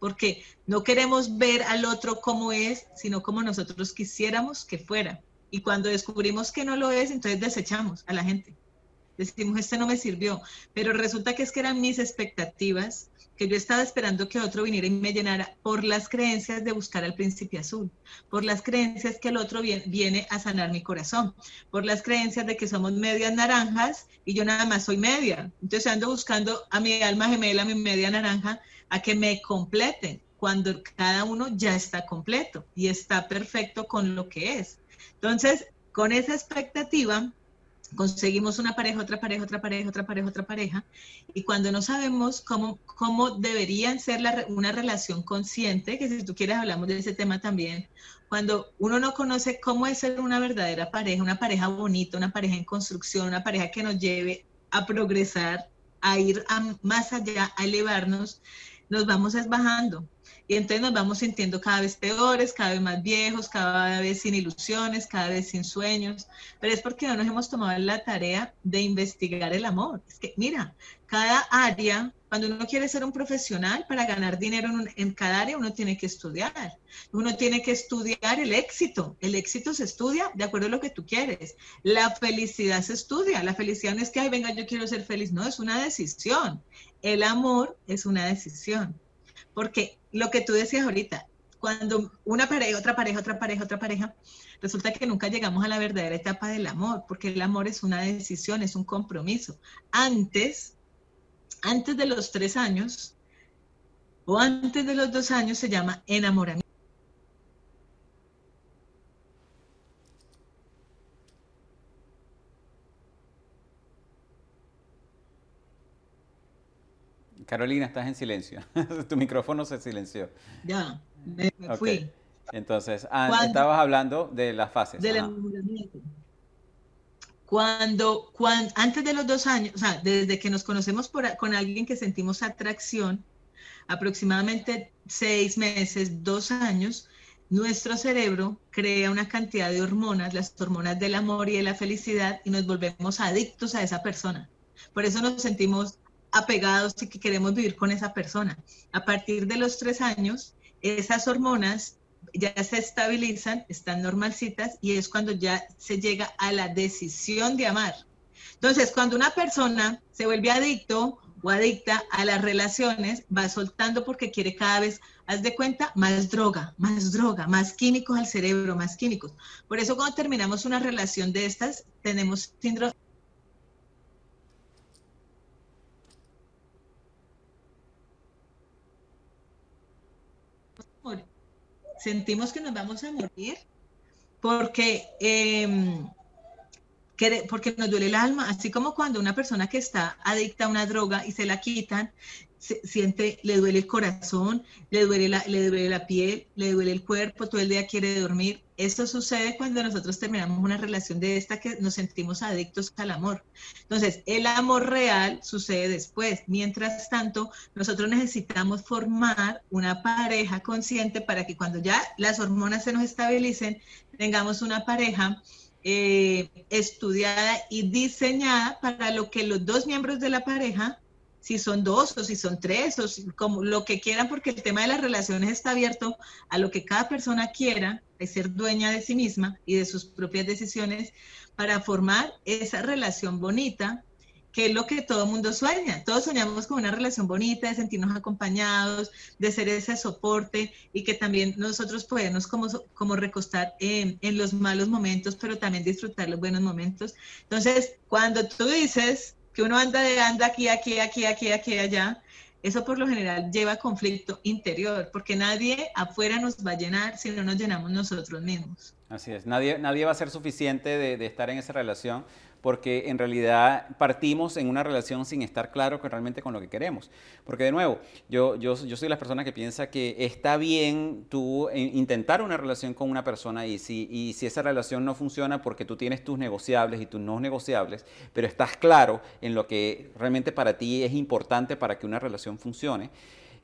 A: porque no queremos ver al otro como es, sino como nosotros quisiéramos que fuera. Y cuando descubrimos que no lo es, entonces desechamos a la gente. Decimos, este no me sirvió, pero resulta que es que eran mis expectativas, que yo estaba esperando que otro viniera y me llenara por las creencias de buscar al príncipe azul, por las creencias que el otro viene, a sanar mi corazón, por las creencias de que somos medias naranjas y yo nada más soy media. Entonces ando buscando a mi alma gemela, a mi media naranja, a que me completen cuando cada uno ya está completo y está perfecto con lo que es. Entonces, con esa expectativa, conseguimos una pareja, otra pareja, otra pareja, otra pareja, otra pareja, y cuando no sabemos cómo, cómo deberían ser una relación consciente, que si tú quieres hablamos de ese tema también, cuando uno no conoce cómo es ser una verdadera pareja, una pareja bonita, una pareja en construcción, una pareja que nos lleve a progresar, a ir más allá, a elevarnos, nos vamos desbajando. Y entonces nos vamos sintiendo cada vez peores, cada vez más viejos, cada vez sin ilusiones, cada vez sin sueños. Pero es porque no nos hemos tomado la tarea de investigar el amor. Es que, mira, cada área, cuando uno quiere ser un profesional para ganar dinero en, en cada área, uno tiene que estudiar. Uno tiene que estudiar el éxito. El éxito se estudia de acuerdo a lo que tú quieres. La felicidad se estudia. La felicidad no es que, ay, venga, yo quiero ser feliz. No, es una decisión. El amor es una decisión. Porque lo que tú decías ahorita, cuando una pareja, otra pareja, otra pareja, otra pareja, resulta que nunca llegamos a la verdadera etapa del amor, porque el amor es una decisión, es un compromiso. Antes, antes de los tres años o antes de los dos años se llama enamoramiento.
B: Carolina, estás en silencio. tu micrófono se silenció.
A: Ya, me, fui.
B: Entonces, ah, estabas hablando de las fases.
A: Del enamoramiento. Cuando, cuando, antes de los dos años, o sea, desde que nos conocemos con alguien que sentimos atracción, aproximadamente seis meses, dos años, nuestro cerebro crea una cantidad de hormonas, las hormonas del amor y de la felicidad, y nos volvemos adictos a esa persona. Por eso nos sentimos apegados y que queremos vivir con esa persona. A partir de los tres años, esas hormonas ya se estabilizan, están normalcitas y es cuando ya se llega a la decisión de amar. Entonces, cuando una persona se vuelve adicto o adicta a las relaciones, va soltando porque quiere cada vez, haz de cuenta, más droga, más droga, más químicos al cerebro, más químicos. Por eso cuando terminamos una relación de estas, tenemos síndrome sentimos que nos vamos a morir porque, em, porque nos duele el alma, así como cuando una persona que está adicta a una droga y se la quitan, siente, le duele el corazón, le duele, la, le duele la piel, le duele el cuerpo, todo el día quiere dormir. Esto sucede cuando nosotros terminamos una relación de esta que nos sentimos adictos al amor. Entonces, el amor real sucede después. Mientras tanto, nosotros necesitamos formar una pareja consciente para que cuando ya las hormonas se nos estabilicen, tengamos una pareja eh, estudiada y diseñada para lo que los dos miembros de la pareja si son dos o si son tres o como lo que quieran, porque el tema de las relaciones está abierto a lo que cada persona quiera, de ser dueña de sí misma y de sus propias decisiones para formar esa relación bonita, que es lo que todo mundo sueña. Todos soñamos con una relación bonita, de sentirnos acompañados, de ser ese soporte y que también nosotros podemos como, como recostar en, en los malos momentos, pero también disfrutar los buenos momentos. Entonces, cuando tú dices, que uno anda de anda aquí, aquí, aquí, aquí, aquí, allá, eso por lo general lleva conflicto interior, porque nadie afuera nos va a llenar si no nos llenamos nosotros mismos.
B: Así es, nadie, nadie va a ser suficiente de, de estar en esa relación porque en realidad partimos en una relación sin estar claro que realmente con lo que queremos. Porque de nuevo, yo, yo, yo soy la persona que piensa que está bien tú intentar una relación con una persona y si, y si esa relación no funciona porque tú tienes tus negociables y tus no negociables, pero estás claro en lo que realmente para ti es importante para que una relación funcione,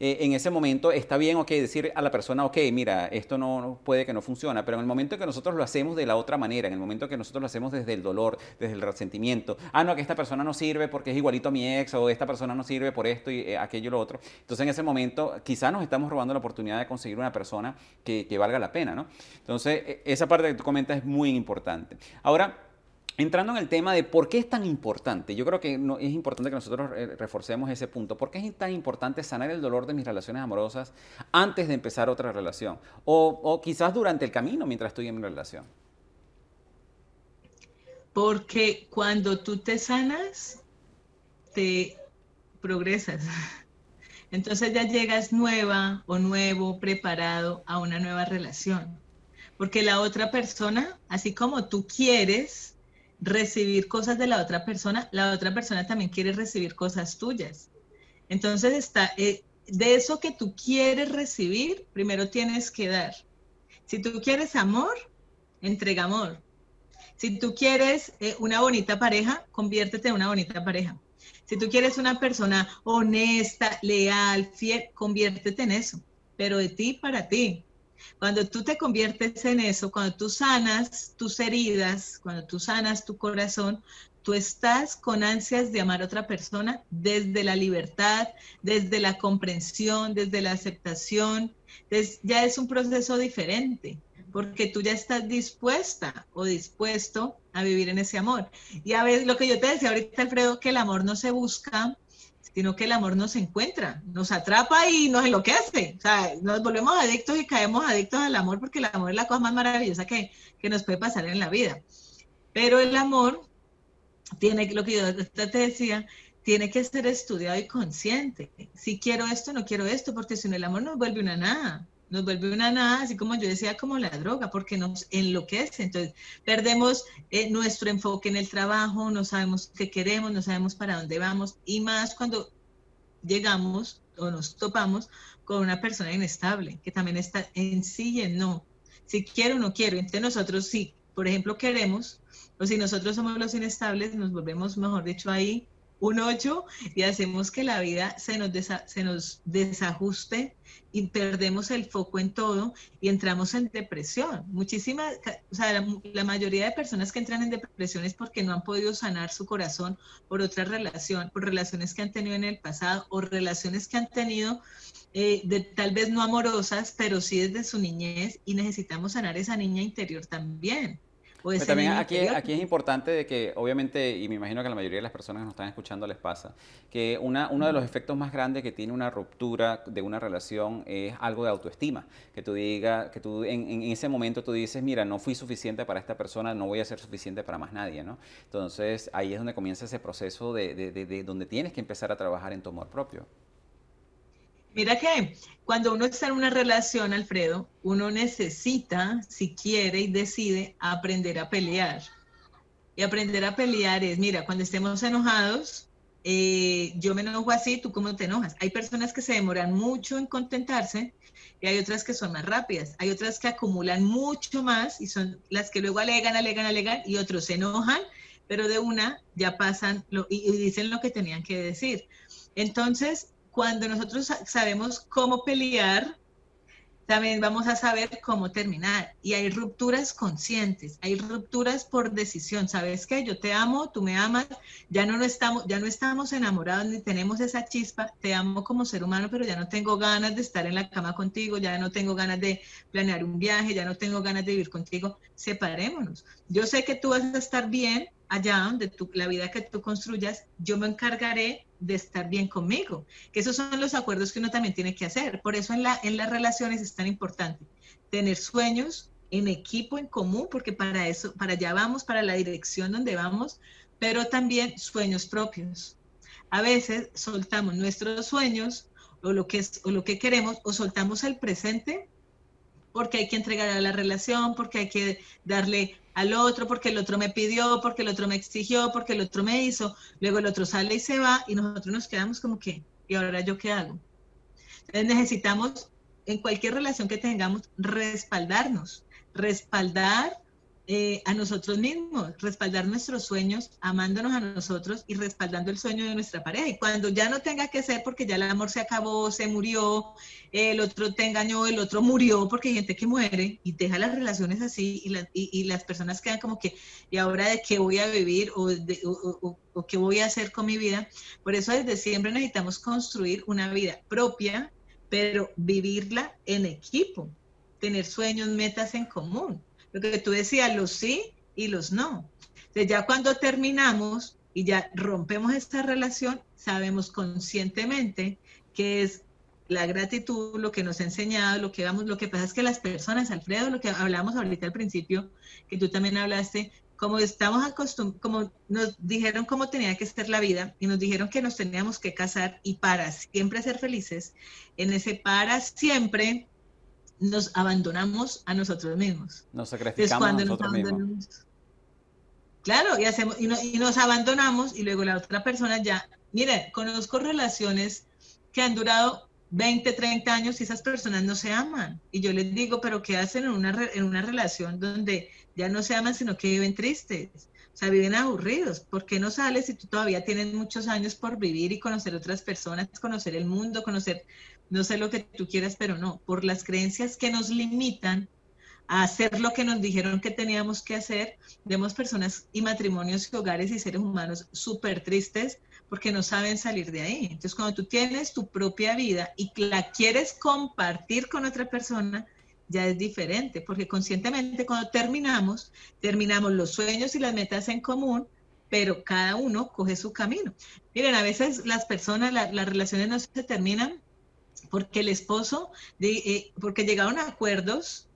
B: eh, en ese momento está bien, ok, decir a la persona, ok, mira, esto no, puede que no funciona, pero en el momento que nosotros lo hacemos de la otra manera, en el momento que nosotros lo hacemos desde el dolor, desde el resentimiento, ah, no, que esta persona no sirve porque es igualito a mi ex, o esta persona no sirve por esto y eh, aquello y lo otro. Entonces en ese momento quizá nos estamos robando la oportunidad de conseguir una persona que, que valga la pena, ¿no? Entonces e, esa parte que tú comentas es muy importante. Ahora, Entrando en el tema de por qué es tan importante, yo creo que es importante que nosotros reforcemos ese punto. ¿Por qué es tan importante sanar el dolor de mis relaciones amorosas antes de empezar otra relación? O, o quizás durante el camino mientras estoy en mi relación.
A: Porque cuando tú te sanas, te progresas. Entonces ya llegas nueva o nuevo, preparado a una nueva relación. Porque la otra persona, así como tú quieres, recibir cosas de la otra persona, la otra persona también quiere recibir cosas tuyas. Entonces está, eh, de eso que tú quieres recibir, primero tienes que dar. Si tú quieres amor, entrega amor. Si tú quieres eh, una bonita pareja, conviértete en una bonita pareja. Si tú quieres una persona honesta, leal, fiel, conviértete en eso, pero de ti para ti. Cuando tú te conviertes en eso, cuando tú sanas tus heridas, cuando tú sanas tu corazón, tú estás con ansias de amar a otra persona desde la libertad, desde la comprensión, desde la aceptación. Entonces, ya es un proceso diferente, porque tú ya estás dispuesta o dispuesto a vivir en ese amor. Y a ver, lo que yo te decía ahorita, Alfredo, que el amor no se busca sino que el amor nos encuentra, nos atrapa y nos enloquece. O sea, nos volvemos adictos y caemos adictos al amor porque el amor es la cosa más maravillosa que, que nos puede pasar en la vida. Pero el amor tiene, lo que yo te decía, tiene que ser estudiado y consciente. Si quiero esto, no quiero esto, porque si no el amor nos vuelve una nada nos vuelve una nada, así como yo decía, como la droga, porque nos enloquece. Entonces, perdemos eh, nuestro enfoque en el trabajo, no sabemos qué queremos, no sabemos para dónde vamos, y más cuando llegamos o nos topamos con una persona inestable, que también está en sí y en no. Si quiero o no quiero. Entonces, nosotros, si, por ejemplo, queremos, o si nosotros somos los inestables, nos volvemos, mejor dicho, ahí un 8 y hacemos que la vida se nos, se nos desajuste y perdemos el foco en todo y entramos en depresión. Muchísimas, o sea, la, mayoría de personas que entran en depresión es porque no han podido sanar su corazón por otra relación, por relaciones que han tenido en el pasado o relaciones que han tenido eh, de, tal vez no amorosas, pero sí desde su niñez y necesitamos sanar esa niña interior también.
B: Pero también aquí, aquí es importante de que, obviamente, y me imagino que la mayoría de las personas que nos están escuchando les pasa, que una, uno de los efectos más grandes que tiene una ruptura de una relación es algo de autoestima. Que tú digas, que tú en, en, ese momento tú dices, mira, no fui suficiente para esta persona, no voy a ser suficiente para más nadie, ¿no? Entonces ahí es donde comienza ese proceso de, de, de, de donde tienes que empezar a trabajar en tu amor propio.
A: Mira que cuando uno está en una relación, Alfredo, uno necesita, si quiere y decide, aprender a pelear. Y aprender a pelear es, mira, cuando estemos enojados, eh, yo me enojo así, tú cómo te enojas. Hay personas que se demoran mucho en contentarse y hay otras que son más rápidas. Hay otras que acumulan mucho más y son las que luego alegan, alegan, alegan y otros se enojan, pero de una ya pasan y dicen lo que tenían que decir. Entonces, cuando nosotros sabemos cómo pelear, también vamos a saber cómo terminar. Y hay rupturas conscientes, hay rupturas por decisión. ¿Sabes qué? Yo te amo, tú me amas, ya no, no estamos, ya no estamos enamorados ni tenemos esa chispa. Te amo como ser humano, pero ya no tengo ganas de estar en la cama contigo, ya no tengo ganas de planear un viaje, ya no tengo ganas de vivir contigo. Separémonos. Yo sé que tú vas a estar bien allá donde tú, la vida que tú construyas, yo me encargaré de estar bien conmigo. Que esos son los acuerdos que uno también tiene que hacer. Por eso en, la, en las relaciones es tan importante tener sueños en equipo, en común, porque para eso, para allá vamos, para la dirección donde vamos, pero también sueños propios. A veces soltamos nuestros sueños o lo que, es, o lo que queremos o soltamos el presente porque hay que entregar a la relación, porque hay que darle al otro, porque el otro me pidió, porque el otro me exigió, porque el otro me hizo, luego el otro sale y se va y nosotros nos quedamos como que, ¿y ahora yo qué hago? Entonces necesitamos, en cualquier relación que tengamos, respaldarnos, respaldar eh, a nosotros mismos, respaldar nuestros sueños, amándonos a nosotros y respaldando el sueño de nuestra pareja. Y cuando ya no tenga que ser porque ya el amor se acabó, se murió, el otro te engañó, el otro murió, porque hay gente que muere y deja las relaciones así y, las personas quedan como que, ¿y ahora de qué voy a vivir o, o qué voy a hacer con mi vida? Por eso desde siempre necesitamos construir una vida propia, pero vivirla en equipo, tener sueños, metas en común lo que tú decías, los sí y los no. Entonces ya cuando terminamos y ya rompemos esta relación, sabemos conscientemente que es la gratitud, lo que nos ha enseñado, lo que vamos, lo que pasa es que las personas, Alfredo, lo que hablamos ahorita al principio, que tú también hablaste, como estamos acostumbrados, como nos dijeron cómo tenía que ser la vida y nos dijeron que nos teníamos que casar y para siempre ser felices, en ese para siempre nos abandonamos a nosotros mismos.
B: Nos sacrificamos a nosotros mismos.
A: Claro, y, hacemos, y, y, nos abandonamos y luego la otra persona ya, mire, conozco relaciones que han durado 20, 30 años y esas personas no se aman. Y yo les digo, pero ¿qué hacen en una, en una relación donde ya no se aman, sino que viven tristes? O sea, viven aburridos. ¿Por qué no sales si tú todavía tienes muchos años por vivir y conocer otras personas, conocer el mundo, conocer no sé lo que tú quieras, pero no, por las creencias que nos limitan a hacer lo que nos dijeron que teníamos que hacer, vemos personas y matrimonios y hogares y seres humanos súper tristes porque no saben salir de ahí. Entonces, cuando tú tienes tu propia vida y la quieres compartir con otra persona, ya es diferente, porque conscientemente cuando terminamos, terminamos los sueños y las metas en común, pero cada uno coge su camino. Miren, a veces las personas, las relaciones no se terminan porque el esposo, eh, porque llegaron a acuerdos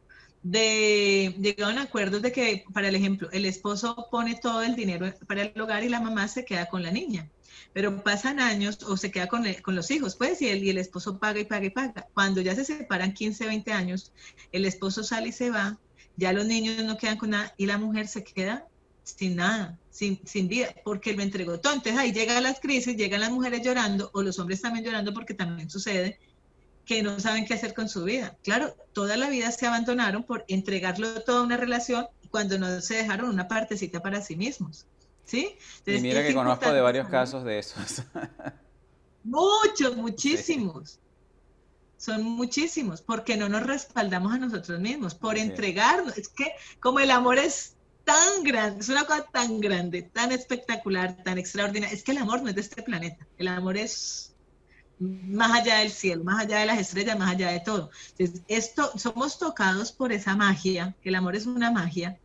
A: de llegaron a acuerdos de que, para el ejemplo, el esposo pone todo el dinero para el hogar y la mamá se queda con la niña. Pero pasan años o se queda con, con los hijos, pues, y el, y el esposo paga y paga y paga. Cuando ya se separan 15, 20 años, el esposo sale y se va, ya los niños no quedan con nada y la mujer se queda sin nada, sin, sin vida, porque él me entregó todo. Entonces ahí llegan las crisis, llegan las mujeres llorando o los hombres también llorando porque también sucede que no saben qué hacer con su vida. Claro, toda la vida se abandonaron por entregarlo todo a una relación cuando no se dejaron una partecita para sí mismos. ¿Sí?
B: y mira que conozco de varios casos de esos.
A: Muchos, muchísimos. Son muchísimos, porque no nos respaldamos a nosotros mismos, por entregarnos. Es que como el amor es tan grande, es una cosa tan grande, tan espectacular, tan extraordinaria, es que el amor no es de este planeta, el amor es más allá del cielo, más allá de las estrellas, más allá de todo. Entonces, esto, somos tocados por esa magia, que el amor es una magia,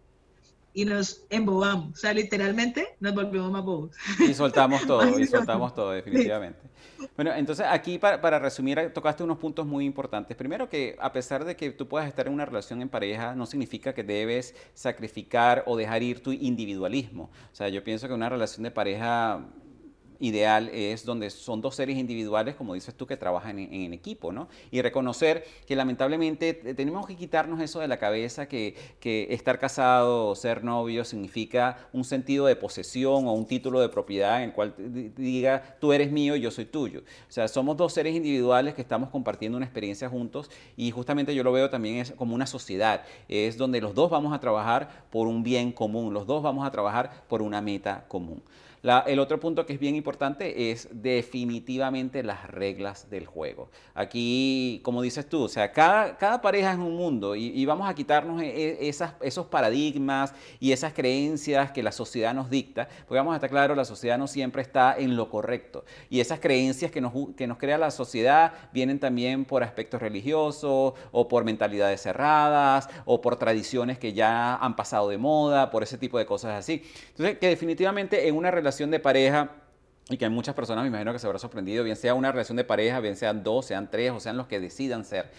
A: y nos embobamos, o sea, literalmente nos volvemos más bobos.
B: Y soltamos todo, y soltamos todo, definitivamente. Bueno, entonces aquí para, para, resumir, tocaste unos puntos muy importantes. Primero que a pesar de que tú puedas estar en una relación en pareja, no significa que debes sacrificar o dejar ir tu individualismo. O sea, yo pienso que una relación de pareja ideal es donde son dos seres individuales, como dices tú, que trabajan en, equipo, ¿no? Y reconocer que lamentablemente tenemos que quitarnos eso de la cabeza, que, estar casado o ser novio significa un sentido de posesión o un título de propiedad en el cual diga, tú eres mío y yo soy tuyo. O sea, somos dos seres individuales que estamos compartiendo una experiencia juntos y justamente yo lo veo también es como una sociedad, es donde los dos vamos a trabajar por un bien común, los dos vamos a trabajar por una meta común el otro punto que es bien importante es definitivamente las reglas del juego. Aquí, como dices tú, o sea, cada, cada pareja es un mundo y, vamos a quitarnos e, e, esos paradigmas y esas creencias que la sociedad nos dicta, porque vamos a estar claro, la sociedad no siempre está en lo correcto. Y esas creencias que nos, que nos crea la sociedad vienen también por aspectos religiosos o por mentalidades cerradas o por tradiciones que ya han pasado de moda, por ese tipo de cosas así. Entonces, que definitivamente en una relación de pareja, y que hay muchas personas me imagino que se habrá sorprendido, bien sea una relación de pareja, bien sean dos, sean tres o sean los que decidan ser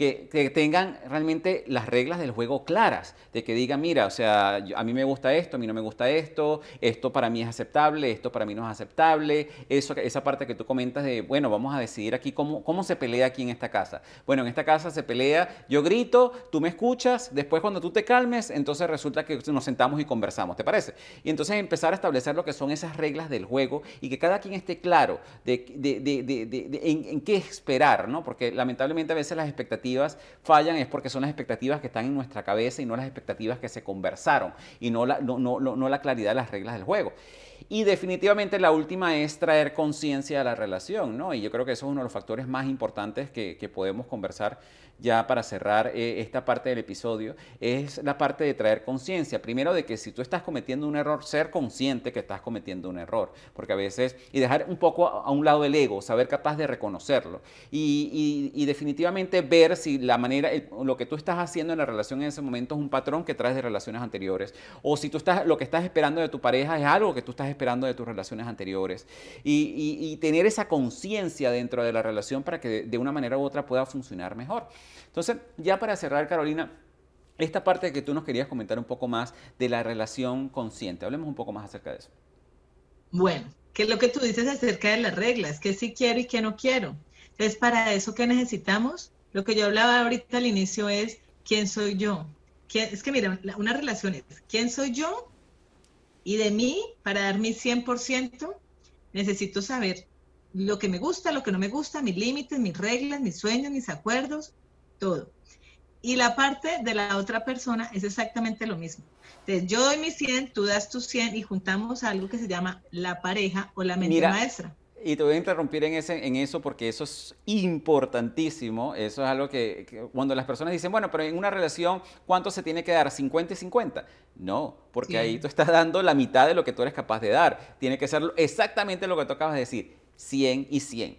B: que, tengan realmente las reglas del juego claras, de que digan, mira, o sea, a mí me gusta esto, a mí no me gusta esto, esto para mí es aceptable, esto para mí no es aceptable, esa parte que tú comentas de, bueno, vamos a decidir aquí cómo, cómo se pelea aquí en esta casa. Bueno, en esta casa se pelea, yo grito, tú me escuchas, después cuando tú te calmes, entonces resulta que nos sentamos y conversamos, ¿te parece? Y entonces empezar a establecer lo que son esas reglas del juego y que cada quien esté claro de, en, en qué esperar, ¿no? Porque lamentablemente a veces las expectativas fallan es porque son las expectativas que están en nuestra cabeza y no las expectativas que se conversaron y no la, no, no, no la claridad de las reglas del juego. Y definitivamente la última es traer conciencia a la relación, ¿no? Y yo creo que eso es uno de los factores más importantes que, podemos conversar ya para cerrar eh, esta parte del episodio, es la parte de traer conciencia. Primero de que si tú estás cometiendo un error, ser consciente que estás cometiendo un error, porque a veces, y dejar un poco a, un lado el ego, saber capaz de reconocerlo. Y, y, definitivamente ver si la manera, lo que tú estás haciendo en la relación en ese momento es un patrón que traes de relaciones anteriores, o si tú estás, lo que estás esperando de tu pareja es algo que tú estás esperando de tus relaciones anteriores. Y, tener esa conciencia dentro de la relación para que de una manera u otra pueda funcionar mejor. Entonces, ya para cerrar, Carolina, esta parte que tú nos querías comentar un poco más de la relación consciente. Hablemos un poco más acerca de eso.
A: Bueno, ¿qué es lo que tú dices acerca de las reglas? ¿Qué sí quiero y qué no quiero? Entonces, para eso, ¿qué necesitamos? Lo que yo hablaba ahorita al inicio es, ¿quién soy yo? Es que mira, una relación es, ¿quién soy yo? Y de mí, para dar mi 100%, necesito saber lo que me gusta, lo que no me gusta, mis límites, mis reglas, mis sueños, mis acuerdos, todo. Y la parte de la otra persona es exactamente lo mismo. Entonces, yo doy mi 100, tú das tu 100 y juntamos algo que se llama la pareja o la mente maestra.
B: Y te voy a interrumpir en, ese, en eso porque eso es importantísimo. Eso es algo que, cuando las personas dicen, bueno, pero en una relación, ¿cuánto se tiene que dar? ¿50 y 50? No, porque ahí tú estás dando la mitad de lo que tú eres capaz de dar. Tiene que ser exactamente lo que tú acabas de decir, 100 y 100.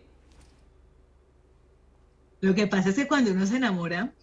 A: Lo que pasa es que cuando uno se enamora,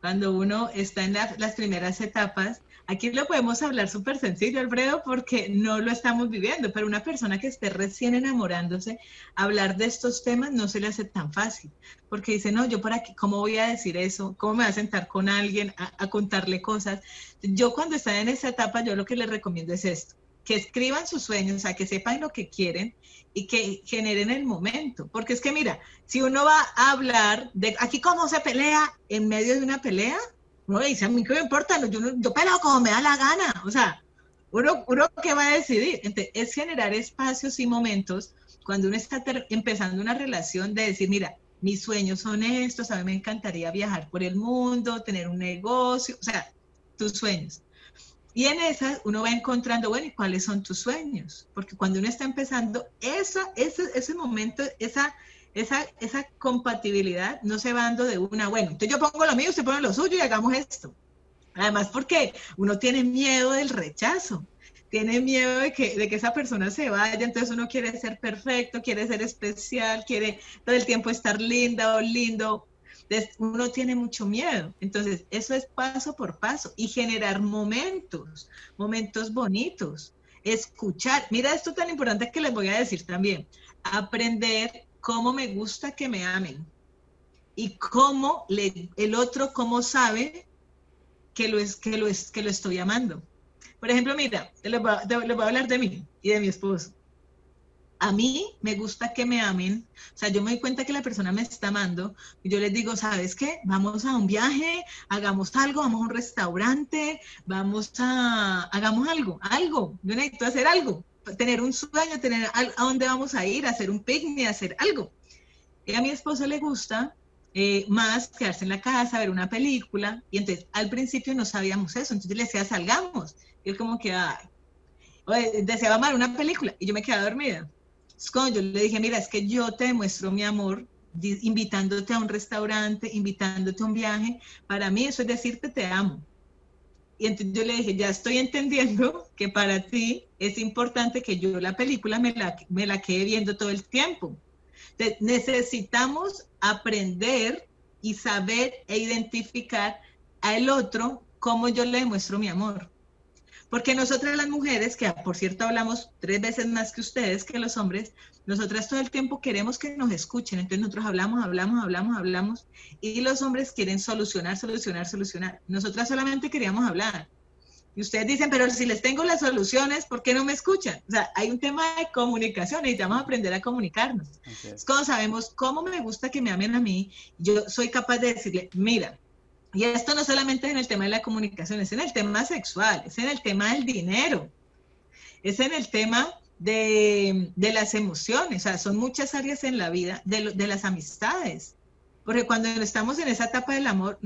A: cuando uno está en las primeras etapas, Aquí lo podemos hablar súper sencillo, Alfredo, porque no lo estamos viviendo, pero una persona que esté recién enamorándose, hablar de estos temas no se le hace tan fácil, porque dice, no, yo por aquí, ¿cómo voy a decir eso? ¿Cómo me voy a sentar con alguien a, a contarle cosas? Yo cuando están en esa etapa, yo lo que les recomiendo es esto, que escriban sus sueños, o sea, que sepan lo que quieren y que generen el momento. Porque es que mira, si uno va a hablar de aquí cómo se pelea en medio de una pelea, no dice, a mí qué me importa, yo, yo peleo como me da la gana. O sea, uno, uno que va a decidir. Es generar espacios y momentos cuando uno está empezando una relación de decir, mira, mis sueños son estos, a mí me encantaría viajar por el mundo, tener un negocio, o sea, tus sueños. Y en esas uno va encontrando, bueno, ¿y cuáles son tus sueños? Porque cuando uno está empezando, esa, ese, ese momento, esa, esa, esa compatibilidad no se va dando de una, bueno, entonces yo pongo lo mío, usted pone lo suyo y hagamos esto. Además, porque uno tiene miedo del rechazo, tiene miedo de que, de que esa persona se vaya, entonces uno quiere ser perfecto, quiere ser especial, quiere todo el tiempo estar linda o lindo, uno tiene mucho miedo. Entonces, eso es paso por paso y generar momentos, momentos bonitos, escuchar. Mira esto tan importante que les voy a decir también. Aprender cómo me gusta que me amen y cómo le, el otro, cómo sabe que lo, es, que, lo es, que lo estoy amando. Por ejemplo, mira, les voy, voy a hablar de mí y de mi esposo a mí me gusta que me amen, o sea, yo me doy cuenta que la persona me está amando yo les digo, ¿sabes qué? Vamos a un viaje, hagamos algo, vamos a un restaurante, vamos a, hagamos algo, algo, yo necesito hacer algo, tener un sueño, tener a, dónde vamos a ir, hacer un picnic, hacer algo. Y a mi esposo le gusta eh, más quedarse en la casa, ver una película, y entonces al principio no sabíamos eso, entonces le decía, salgamos, y él como que, ay, deseaba ver una película, y yo me quedaba dormida es cuando yo le dije, mira, es que yo te demuestro mi amor invitándote a un restaurante, invitándote a un viaje. Para mí eso es decirte te amo. Y entonces yo le dije, ya estoy entendiendo que para ti es importante que yo la película me la, me la quede viendo todo el tiempo. Entonces, necesitamos aprender y saber e identificar al otro cómo yo le demuestro mi amor. Porque nosotras las mujeres, que por cierto hablamos tres veces más que ustedes, que los hombres, nosotras todo el tiempo queremos que nos escuchen. Entonces nosotros hablamos, hablamos, hablamos, hablamos. Y los hombres quieren solucionar, solucionar, solucionar. Nosotras solamente queríamos hablar. Y ustedes dicen, pero si les tengo las soluciones, ¿por qué no me escuchan? O sea, hay un tema de comunicación, necesitamos aprender a comunicarnos. Es cuando sabemos cómo me gusta que me amen a mí, yo soy capaz de decirle, mira, y esto no solamente es en el tema de la comunicación, es en el tema sexual, es en el tema del dinero, es en el tema de, las emociones, o sea, son muchas áreas en la vida, de, de las amistades. Porque cuando estamos en esa etapa del amor,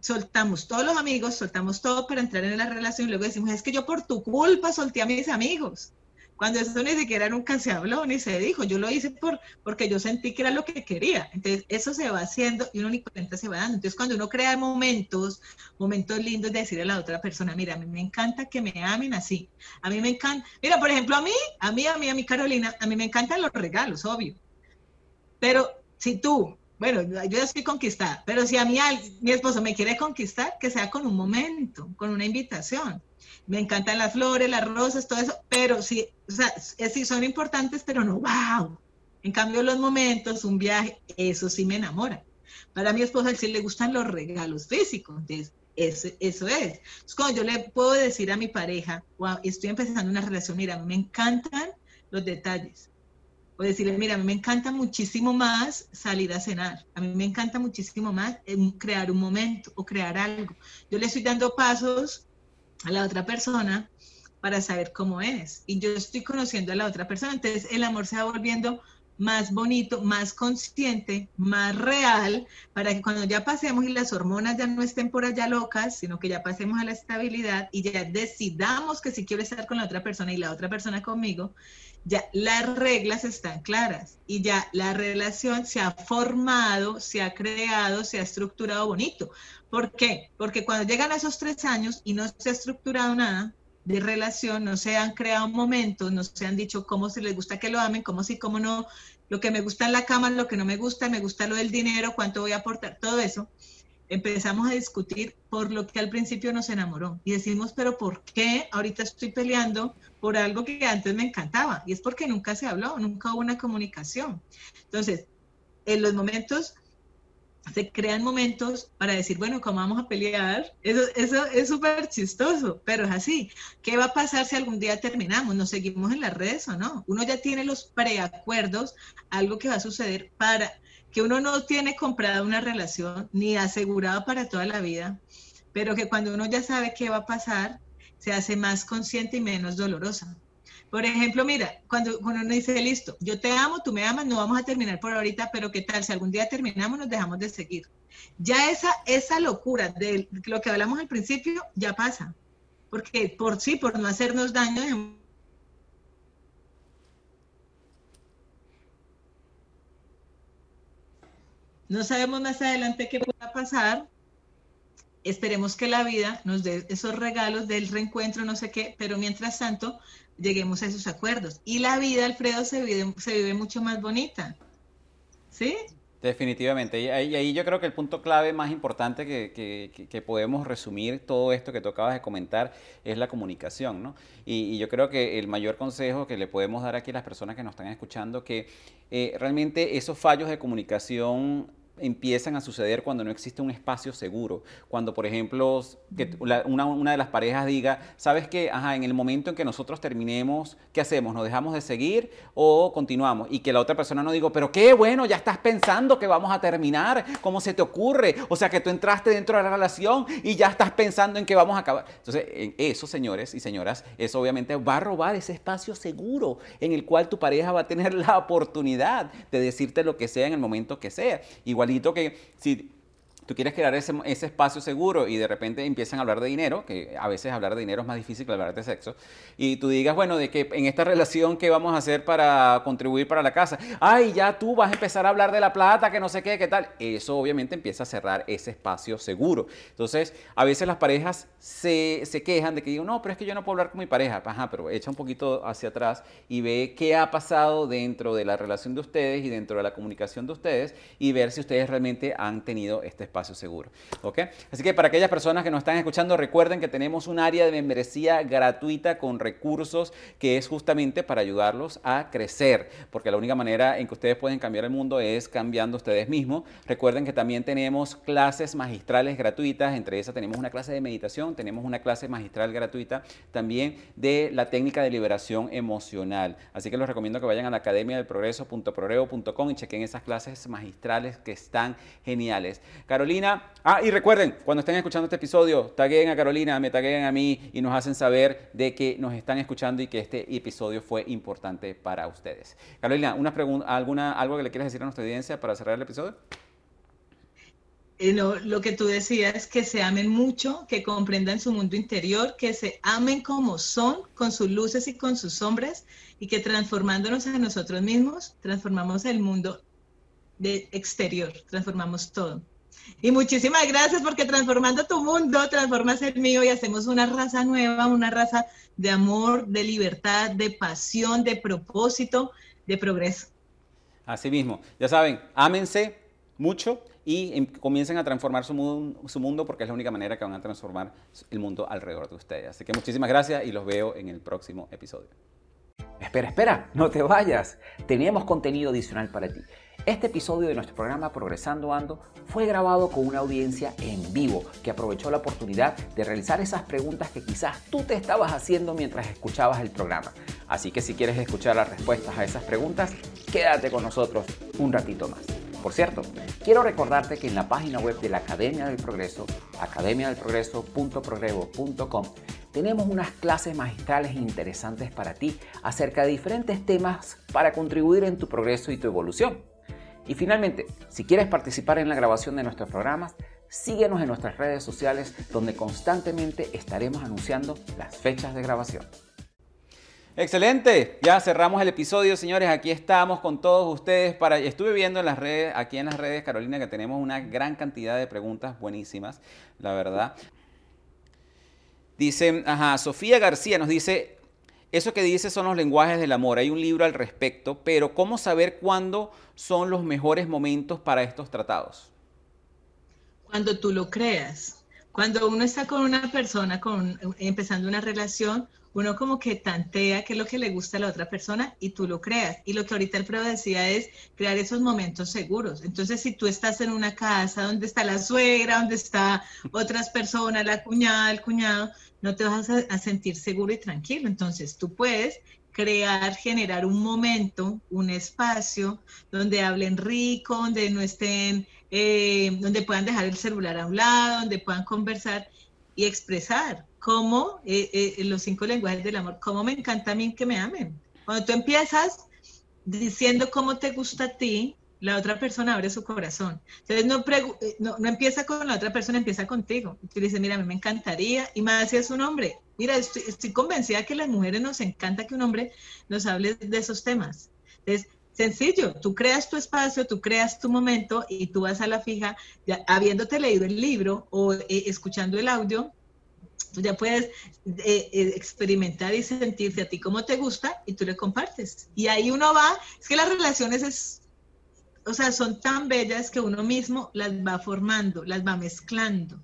A: soltamos todos los amigos, soltamos todo para entrar en la relación y luego decimos, es que yo por tu culpa solté a mis amigos cuando eso ni siquiera nunca se habló ni se dijo. Yo lo hice por, porque yo sentí que era lo que quería. Entonces, eso se va haciendo y uno ni cuenta se va dando. Entonces, cuando uno crea momentos, momentos lindos de decirle a la otra persona, mira, a mí me encanta que me amen así. A mí me encanta, mira, por ejemplo, a mí, a mí, a mí, a mí, Carolina, a mí me encantan los regalos, obvio. Pero si tú, bueno, yo ya estoy conquistada, pero si a mí mi esposo me quiere conquistar, que sea con un momento, con una invitación me encantan las flores, las rosas, todo eso, pero sí, o sea, sí son importantes, pero no, wow. En cambio, los momentos, un viaje, eso sí me enamora. Para mi esposa, sí le gustan los regalos físicos, entonces, eso, eso es. Cuando yo le puedo decir a mi pareja, wow, estoy empezando una relación, mira, me encantan los detalles. O decirle, mira, a mí me encanta muchísimo más salir a cenar. A mí me encanta muchísimo más crear un momento o crear algo. Yo le estoy dando pasos a la otra persona para saber cómo es. Y yo estoy conociendo a la otra persona. Entonces el amor se va volviendo más bonito, más consciente, más real, para que cuando ya pasemos y las hormonas ya no estén por allá locas, sino que ya pasemos a la estabilidad y ya decidamos que si quiero estar con la otra persona y la otra persona conmigo, ya las reglas están claras y ya la relación se ha formado, se ha creado, se ha estructurado bonito. ¿Por qué? Porque cuando llegan a esos tres años y no se ha estructurado nada de relación, no se han creado momentos, no se han dicho cómo se les gusta que lo amen, cómo sí, cómo no, lo que me gusta en la cama, lo que no me gusta, me gusta lo del dinero, cuánto voy a aportar, todo eso. empezamos a discutir por lo que al principio nos enamoró y decimos, pero ¿por qué ahorita estoy peleando por algo que antes me encantaba? Y es porque nunca se habló, nunca hubo una comunicación. Entonces, en los momentos se crean momentos para decir, bueno, ¿cómo vamos a pelear? Eso, eso es súper chistoso, pero es así. ¿Qué va a pasar si algún día terminamos? ¿Nos seguimos en las redes o no? Uno ya tiene los preacuerdos, algo que va a suceder para que uno no tiene comprada una relación ni asegurada para toda la vida, pero que cuando uno ya sabe qué va a pasar, se hace más consciente y menos dolorosa. Por ejemplo, mira, cuando, uno dice, listo, yo te amo, tú me amas, no vamos a terminar por ahorita, pero ¿qué tal? Si algún día terminamos, nos dejamos de seguir. Ya esa, esa locura de lo que hablamos al principio ya pasa. Porque por sí, por no hacernos daño, No sabemos más adelante qué pueda pasar. Esperemos que la vida nos dé esos regalos del reencuentro, no sé qué, pero mientras tanto lleguemos a esos acuerdos. Y la vida, Alfredo, se vive, se vive mucho más bonita. ¿Sí?
B: Definitivamente. Y ahí, yo creo que el punto clave más importante que, podemos resumir todo esto que tú acabas de comentar es la comunicación, ¿no? Y, yo creo que el mayor consejo que le podemos dar aquí a las personas que nos están escuchando, que eh, realmente esos fallos de comunicación empiezan a suceder cuando no existe un espacio seguro. Cuando, por ejemplo, que una, de las parejas diga, ¿sabes qué? Ajá, en el momento en que nosotros terminemos, ¿qué hacemos? ¿Nos dejamos de seguir o continuamos? Y que la otra persona no diga, pero qué bueno, ya estás pensando que vamos a terminar, ¿cómo se te ocurre? O sea, que tú entraste dentro de la relación y ya estás pensando en que vamos a acabar. Entonces, eso, señores y señoras, eso obviamente va a robar ese espacio seguro en el cual tu pareja va a tener la oportunidad de decirte lo que sea en el momento que sea. Igual que si tú quieres crear ese, espacio seguro y de repente empiezan a hablar de dinero, que a veces hablar de dinero es más difícil que hablar de sexo, y tú digas, bueno, de que en esta relación, ¿qué vamos a hacer para contribuir para la casa? Ay, ya tú vas a empezar a hablar de la plata, que no sé qué, qué tal. Eso obviamente empieza a cerrar ese espacio seguro. Entonces, a veces las parejas se, se quejan de que digo, no, pero es que yo no puedo hablar con mi pareja. Ajá, pero echa un poquito hacia atrás y ve qué ha pasado dentro de la relación de ustedes y dentro de la comunicación de ustedes y ver si ustedes realmente han tenido este espacio espacio seguro. ¿ok? Así que para aquellas personas que nos están escuchando, recuerden que tenemos un área de membresía gratuita con recursos que es justamente para ayudarlos a crecer, porque la única manera en que ustedes pueden cambiar el mundo es cambiando ustedes mismos. Recuerden que también tenemos clases magistrales gratuitas, entre esas tenemos una clase de meditación, tenemos una clase magistral gratuita también de la técnica de liberación emocional. Así que les recomiendo que vayan a la academia del progreso.progreso.com y chequen esas clases magistrales que están geniales. Carolina, Carolina. Ah, y recuerden, cuando estén escuchando este episodio, taguen a Carolina, me taguen a mí y nos hacen saber de que nos están escuchando y que este episodio fue importante para ustedes. Carolina, una pregunta, alguna, ¿algo que le quieras decir a nuestra audiencia para cerrar el episodio?
A: Eh, lo que tú decías, es que se amen mucho, que comprendan su mundo interior, que se amen como son, con sus luces y con sus sombras, y que transformándonos a nosotros mismos, transformamos el mundo de exterior, transformamos todo. Y muchísimas gracias porque transformando tu mundo, transformas el mío y hacemos una raza nueva, una raza de amor, de libertad, de pasión, de propósito, de progreso.
B: Así mismo, ya saben, ámense mucho y em, comiencen a transformar su mundo, su mundo porque es la única manera que van a transformar el mundo alrededor de ustedes. Así que muchísimas gracias y los veo en el próximo episodio.
C: Espera, espera, no te vayas. Teníamos contenido adicional para ti. Este episodio de nuestro programa Progresando Ando fue grabado con una audiencia en vivo que aprovechó la oportunidad de realizar esas preguntas que quizás tú te estabas haciendo mientras escuchabas el programa. Así que si quieres escuchar las respuestas a esas preguntas, quédate con nosotros un ratito más. Por cierto, quiero recordarte que en la página web de la Academia del Progreso, academiadelprogreso.progreso.com, tenemos unas clases magistrales interesantes para ti acerca de diferentes temas para contribuir en tu progreso y tu evolución. Y finalmente, si quieres participar en la grabación de nuestros programas, síguenos en nuestras redes sociales donde constantemente estaremos anunciando las fechas de grabación.
B: Excelente, ya cerramos el episodio, señores. Aquí estamos con todos ustedes. Estuve viendo en las redes, aquí en las redes, Carolina, que tenemos una gran cantidad de preguntas buenísimas, la verdad. Dice, ajá, Sofía García nos dice, eso que dice son los lenguajes del amor. Hay un libro al respecto, pero ¿cómo saber cuándo son los mejores momentos para estos tratados?
A: Cuando tú lo creas. Cuando uno está con una persona, con, empezando una relación, uno como que tantea qué es lo que le gusta a la otra persona y tú lo creas. Y lo que ahorita el prueba decía es crear esos momentos seguros. Entonces, si tú estás en una casa donde está la suegra, donde está otras personas, la cuñada, el cuñado, no te vas a, sentir seguro y tranquilo. Entonces, tú puedes crear, generar un momento, un espacio donde hablen rico, donde no estén, eh, donde puedan dejar el celular a un lado, donde puedan conversar y expresar cómo eh, eh, los cinco lenguajes del amor, cómo me encanta a mí que me amen. Cuando tú empiezas diciendo cómo te gusta a ti, la otra persona abre su corazón. Entonces no, eh, no, no, empieza con la otra persona, empieza contigo. Tú dices, mira, a mí me encantaría, y más si es un hombre. Mira, estoy, estoy convencida que a las mujeres nos encanta que un hombre nos hable de esos temas. Entonces, sencillo, tú creas tu espacio, tú creas tu momento y tú vas a la fija, ya, habiéndote leído el libro o escuchando el audio, tú ya puedes eh, eh, experimentar y sentirte a ti como te gusta y tú le compartes. Y ahí uno va, es que las relaciones es, o sea, son tan bellas que uno mismo las va formando, las va mezclando.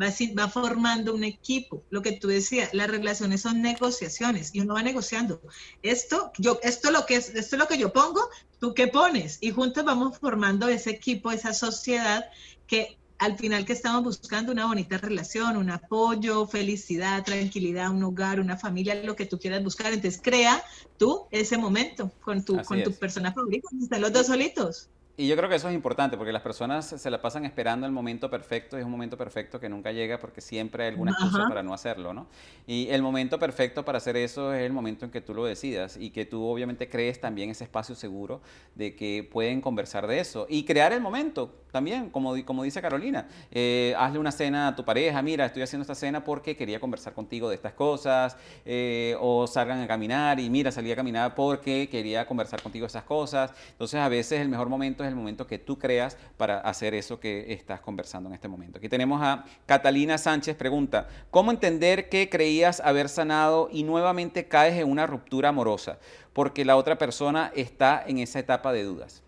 A: Va, va formando un equipo. Lo que tú decías, las relaciones son negociaciones y uno va negociando. Esto, yo, esto lo que es, esto es lo que yo pongo, tú qué pones y juntos vamos formando ese equipo, esa sociedad que al final que estamos buscando una bonita relación, un apoyo, felicidad, tranquilidad, un hogar, una familia, lo que tú quieras buscar. Entonces crea tú ese momento con tu, con tu persona favorita, están los dos solitos.
B: Y yo creo que eso es importante porque las personas se la pasan esperando el momento perfecto y es un momento perfecto que nunca llega porque siempre hay alguna excusa para no hacerlo, ¿no? Y el momento perfecto para hacer eso es el momento en que tú lo decidas y que tú obviamente crees también ese espacio seguro de que pueden conversar de eso y crear el momento también, como, como dice Carolina. Eh, hazle una cena a tu pareja, mira, estoy haciendo esta cena porque quería conversar contigo de estas cosas eh, o salgan a caminar y mira, salí a caminar porque quería conversar contigo de esas cosas. Entonces a veces el mejor momento es el momento que tú creas para hacer eso que estás conversando en este momento. Aquí tenemos a Catalina Sánchez, pregunta, ¿cómo entender que creías haber sanado y nuevamente caes en una ruptura amorosa porque la otra persona está en esa etapa de dudas?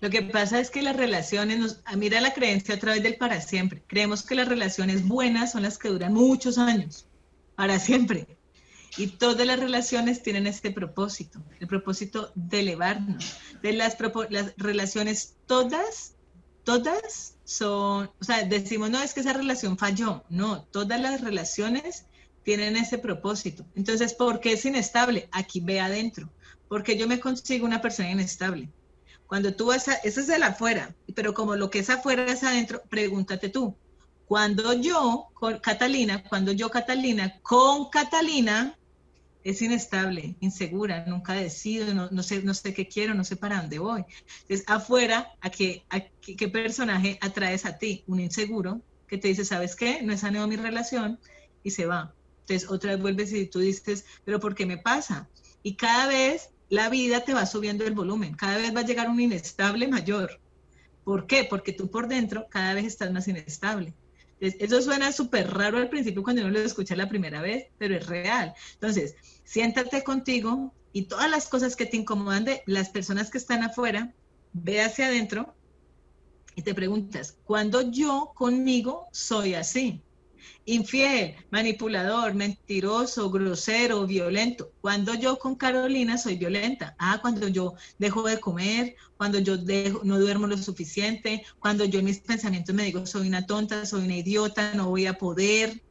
A: Lo que pasa es que las relaciones, nos, ah, mira la creencia a través del para siempre. Creemos que las relaciones buenas son las que duran muchos años, para siempre. Y todas las relaciones tienen este propósito, el propósito de elevarnos. De las, las relaciones todas, todas son, o sea, decimos, no, es que esa relación falló. No, todas las relaciones tienen ese propósito. Entonces, ¿por qué es inestable? Aquí ve adentro. Porque yo me consigo una persona inestable. Cuando tú vas a, eso es de la afuera, pero como lo que es afuera es adentro, pregúntate tú, cuando yo, con Catalina, cuando yo, Catalina, con Catalina, es inestable, insegura, nunca decido, no, sé, no sé qué quiero, no sé para dónde voy. Entonces, afuera, ¿a qué, qué, personaje atraes a ti? Un inseguro que te dice, ¿sabes qué? No he saneado mi relación y se va. Entonces, otra vez vuelves y tú dices, ¿pero por qué me pasa? Y cada vez la vida te va subiendo el volumen, cada vez va a llegar un inestable mayor. ¿Por qué? Porque tú por dentro cada vez estás más inestable. Eso suena súper raro al principio cuando uno lo escucha la primera vez, pero es real. Entonces, siéntate contigo y todas las cosas que te incomodan de las personas que están afuera, ve hacia adentro y te preguntas, ¿cuándo yo conmigo soy así? Infiel, manipulador, mentiroso, grosero, violento. Cuando yo con Carolina soy violenta. Ah, cuando yo dejo de comer, cuando yo dejo, no duermo lo suficiente, cuando yo en mis pensamientos me digo soy una tonta, soy una idiota, no voy a poder.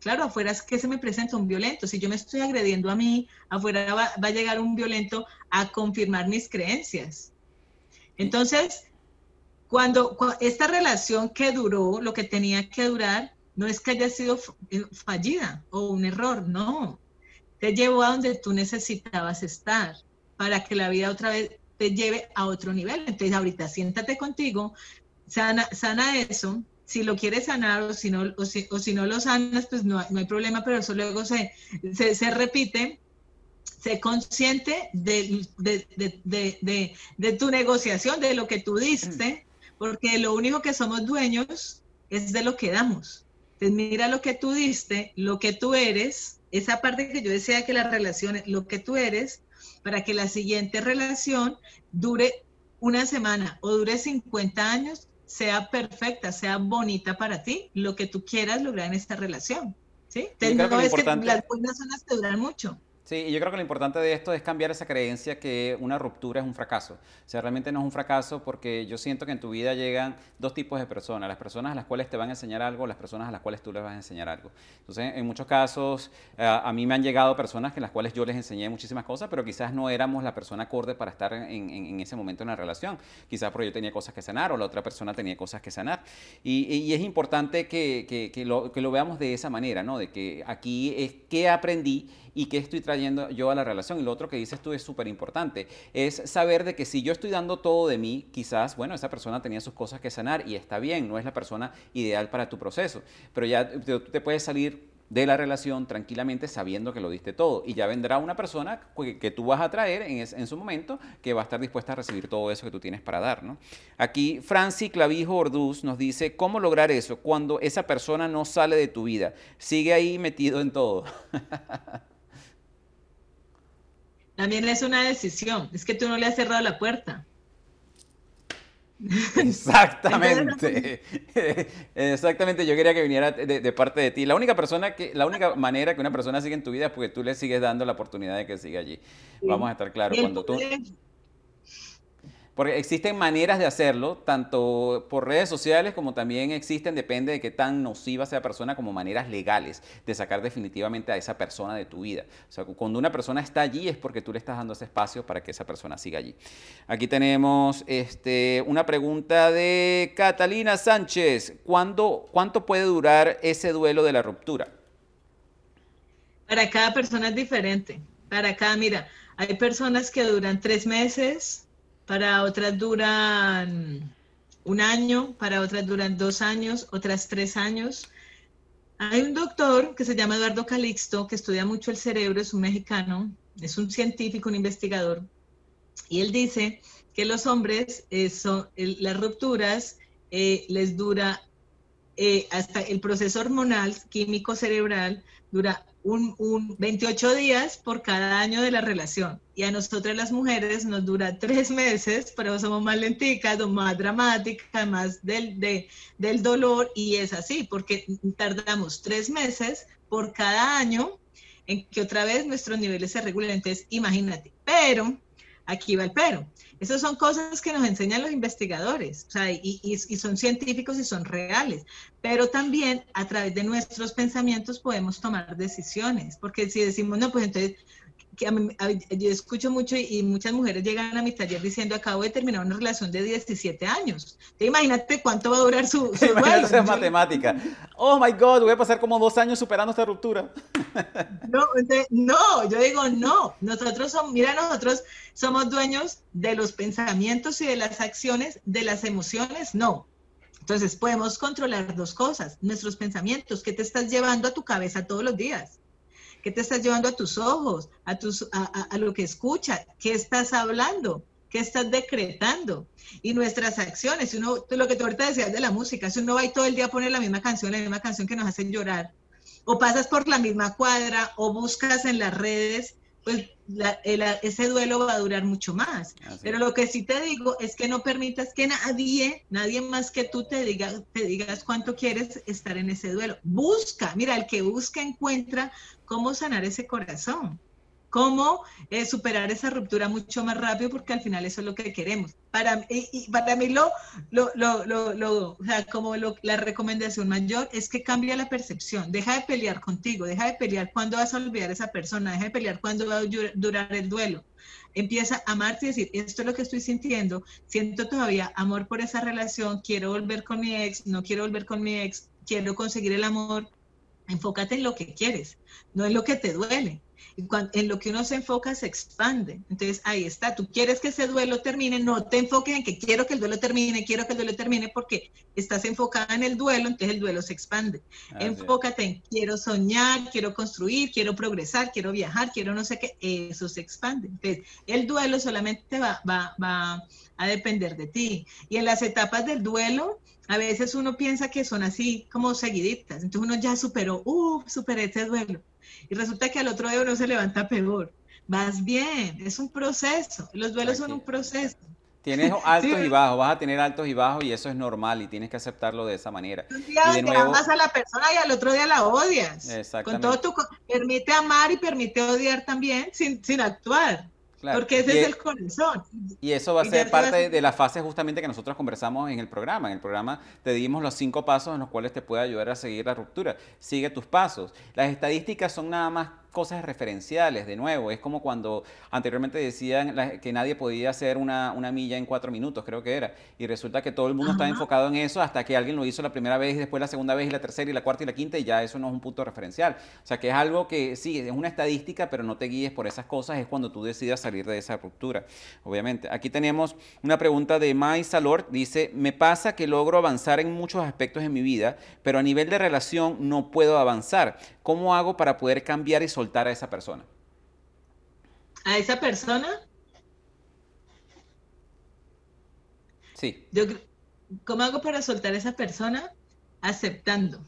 A: Claro, afuera es que se me presenta un violento. Si yo me estoy agrediendo a mí, afuera va, va a llegar un violento a confirmar mis creencias. Entonces, cuando esta relación que duró, lo que tenía que durar, no es que haya sido eh, fallida o un error, no. Te llevó a donde tú necesitabas estar para que la vida otra vez te lleve a otro nivel. Entonces ahorita siéntate contigo, sana, sana eso. Si lo quieres sanar o si no, o si, no lo sanas, pues no, hay problema, pero eso luego se, se, repite sé consciente de, de, de, tu negociación, de lo que tú diste, porque lo único que somos dueños es de lo que damos. Entonces, mira lo que tú diste, lo que tú eres, esa parte que yo decía que las relaciones, lo que tú eres, para que la siguiente relación dure una semana o dure 50 años, sea perfecta, sea bonita para ti, lo que tú quieras lograr en esta relación. ¿sí? no es que las buenas son las que duran mucho.
B: Sí, y yo creo que lo importante de esto es cambiar esa creencia que una ruptura es un fracaso. O sea, realmente no es un fracaso porque yo siento que en tu vida llegan dos tipos de personas, las personas a las cuales te van a enseñar algo, las personas a las cuales tú les vas a enseñar algo. Entonces, en muchos casos, eh, a mí me han llegado personas en las cuales yo les enseñé muchísimas cosas, pero quizás no éramos la persona acorde para estar en, ese momento en la relación. Quizás porque yo tenía cosas que sanar o la otra persona tenía cosas que sanar. Y, es importante que, que, lo, que lo veamos de esa manera, ¿no? De que aquí es qué aprendí y qué estoy trayendo yo a la relación. Y lo otro que dices tú es súper importante, es saber de que si yo estoy dando todo de mí, quizás, bueno, esa persona tenía sus cosas que sanar y está bien, no es la persona ideal para tu proceso, pero ya tú te puedes salir de la relación tranquilamente sabiendo que lo diste todo. Y ya vendrá una persona que, tú vas a traer en, su momento que va a estar dispuesta a recibir todo eso que tú tienes para dar. ¿no? Aquí Franci Clavijo Orduz nos dice, ¿cómo lograr eso cuando esa persona no sale de tu vida? Sigue ahí metido en todo.
A: También es una decisión, es que tú no le has cerrado la puerta.
B: Exactamente. Exactamente, yo quería que viniera de, parte de ti. La única persona que, la única manera que una persona siga en tu vida es porque tú le sigues dando la oportunidad de que siga allí. Vamos a estar claros. Cuando tú. Porque existen maneras de hacerlo, tanto por redes sociales como también existen, depende de qué tan nociva sea la persona, como maneras legales de sacar definitivamente a esa persona de tu vida. O sea, cuando una persona está allí es porque tú le estás dando ese espacio para que esa persona siga allí. Aquí tenemos este, una pregunta de Catalina Sánchez. ¿Cuándo, ¿Cuánto puede durar ese duelo de la ruptura?
A: Para cada persona es diferente. Para cada, mira, hay personas que duran tres meses, para otras duran un año, para otras duran dos años, otras tres años. Hay un doctor que se llama Eduardo Calixto, que estudia mucho el cerebro, es un mexicano, es un científico, un investigador, y él dice que los hombres, eh, las rupturas eh, les dura eh, hasta el proceso hormonal, químico cerebral, dura un, 28 días por cada año de la relación. Y a nosotras las mujeres nos dura tres meses, pero somos más lenticas, más dramáticas, más del, del dolor. Y es así, porque tardamos tres meses por cada año en que otra vez nuestros niveles se regulen. Entonces, imagínate. Pero, aquí va el pero. Esas son cosas que nos enseñan los investigadores, o sea, y, y, son científicos y son reales, pero también a través de nuestros pensamientos podemos tomar decisiones, porque si decimos, no, pues entonces yo escucho mucho y, muchas mujeres llegan a mi taller diciendo acabo de terminar una relación de 17 años. Imagínate cuánto va a durar su, su
B: Imagínate matemática. Oh my God, voy a pasar como dos años superando esta ruptura.
A: No, no, yo digo no. Nosotros somos, mira, nosotros somos dueños de los pensamientos y de las acciones, de las emociones, no. Entonces podemos controlar dos cosas, nuestros pensamientos, ¿qué te estás llevando a tu cabeza todos los días? ¿Qué te estás llevando a tus ojos, a, tus, a, lo que escuchas? ¿Qué estás hablando? ¿Qué estás decretando? Y nuestras acciones, uno, lo que tú ahorita decías de la música, si uno va y todo el día a poner la misma canción, la misma canción que nos hacen llorar, o pasas por la misma cuadra, o buscas en las redes pues ese duelo va a durar mucho más. Pero lo que sí te digo es que no permitas que nadie, nadie más que tú te diga, te digas cuánto quieres estar en ese duelo. Busca, mira, el que busca encuentra cómo sanar ese corazón cómo eh, superar esa ruptura mucho más rápido, porque al final eso es lo que queremos. Para, y, para mí, lo, lo, lo, lo, o sea, como la recomendación mayor es que cambie la percepción, deja de pelear contigo, deja de pelear cuando vas a olvidar esa persona, deja de pelear cuando va a durar el duelo. Empieza a amarte y decir, esto es lo que estoy sintiendo, siento todavía amor por esa relación, quiero volver con mi ex, no quiero volver con mi ex, quiero conseguir el amor. Enfócate en lo que quieres, no en lo que te duele en lo que uno se enfoca se expande. Entonces ahí está, tú quieres que ese duelo termine, no te enfoques en que quiero que el duelo termine, quiero que el duelo termine porque estás enfocada en el duelo, entonces el duelo se expande. Enfócate en quiero soñar, quiero construir, quiero progresar, quiero viajar, quiero no sé qué, eso se expande. Entonces el duelo solamente va, va, va a depender de ti. Y en las etapas del duelo, a veces uno piensa que son así como seguiditas. Entonces uno ya superó, uh, superé ese duelo y resulta que al otro día uno se levanta peor. Más bien, es un proceso, los duelos son un proceso.
B: Tienes altos y bajos, vas a tener altos y bajos y eso es normal y tienes que aceptarlo de esa manera.
A: Un día
B: y de nuevo,
A: amas a la persona y al otro día la odias. Con
B: Exactamente.
A: todo tu... Permite amar y permite odiar también sin, sin actuar.
B: Claro.
A: Porque ese
B: Y-
A: es el corazón.
B: Y eso va a ser parte de la fase justamente que nosotros conversamos en el programa. En el programa te dimos los cinco pasos en los cuales te puede ayudar a seguir la ruptura. Sigue tus pasos. Las estadísticas son nada más cosas referenciales, de nuevo. Es como cuando anteriormente decían que nadie podía hacer una, una milla en cuatro minutos, creo que era. Y resulta que todo el mundo está enfocado en eso hasta que alguien lo hizo la primera vez y después la segunda vez y la tercera y la cuarta y la quinta y ya eso no es un punto referencial. O sea que es algo que sí, es una estadística, pero no te guíes por esas cosas, es cuando tú decidas salir de esa ruptura, obviamente. Aquí tenemos una pregunta de Mai Salor, dice, me pasa que logro avanzar en muchos aspectos de mi vida, pero a nivel de relación no puedo avanzar. ¿Cómo hago para poder cambiar y soltar a esa persona?
A: A esa persona,
B: Sí,
A: yo, ¿cómo hago para soltar a esa persona? Aceptando.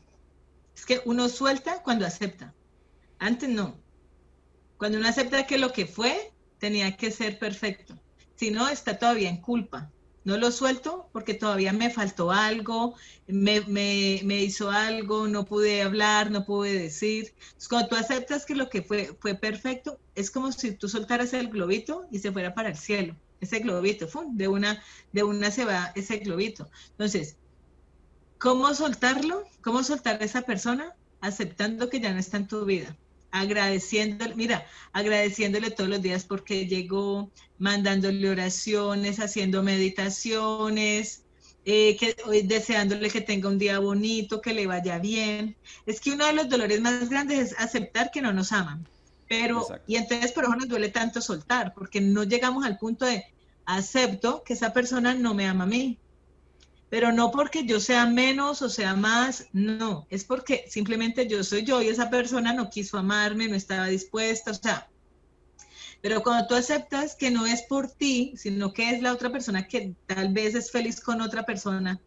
A: Es que uno suelta cuando acepta. Antes no. Cuando uno acepta que lo que fue tenía que ser perfecto. Si no, está todavía en culpa. No lo suelto porque todavía me faltó algo, me, me- me hizo algo, no pude hablar, no pude decir. Entonces, cuando tú aceptas que lo que fue fue perfecto, es como si tú soltaras el globito y se fuera para el cielo. Ese globito, ¡fum! de una, de una se va ese globito. Entonces, ¿cómo soltarlo? ¿Cómo soltar a esa persona? Aceptando que ya no está en tu vida. Agradeciéndole, mira, agradeciéndole todos los días porque llegó, mandándole oraciones, haciendo meditaciones, eh, que, eh, deseándole que tenga un día bonito, que le vaya bien. Es que uno de los dolores más grandes es aceptar que no nos aman. Pero,
B: Exacto.
A: y entonces por eso nos duele tanto soltar, porque no llegamos al punto de acepto que esa persona no me ama a mí. Pero no porque yo sea menos o sea más, no, es porque simplemente yo soy yo y esa persona no quiso amarme, no estaba dispuesta, o sea, pero cuando tú aceptas que no es por ti, sino que es la otra persona que tal vez es feliz con otra persona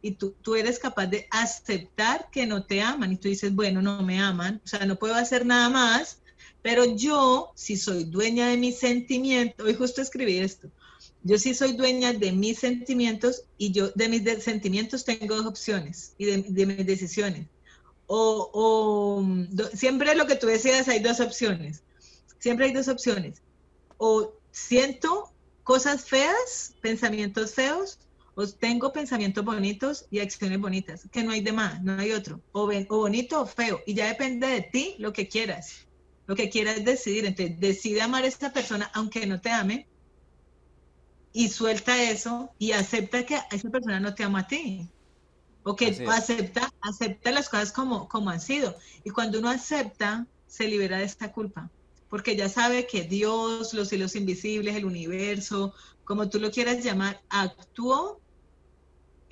A: y tú, tú eres capaz de aceptar que no te aman y tú dices, bueno, no me aman, o sea, no puedo hacer nada más, pero yo, si soy dueña de mis sentimientos, hoy justo escribí esto, yo sí soy dueña de mis sentimientos y yo de mis sentimientos tengo dos opciones y de, mis decisiones. O, do- siempre lo que tú decías hay dos opciones. Siempre hay dos opciones. O siento cosas feas, pensamientos feos, o tengo pensamientos bonitos y acciones bonitas, que no hay de más, no hay otro. O, o bonito o feo. Y ya depende de ti lo que quieras. Lo que quieras decidir. Entonces, decide amar a esta persona aunque no te ame y suelta eso y acepta que esa persona no te ama a ti. O que acepta, acepta las cosas como, como han sido. Y cuando uno acepta, se libera de esta culpa. Porque ya sabe que Dios, los cielos invisibles, el universo, como tú lo quieras llamar, actuó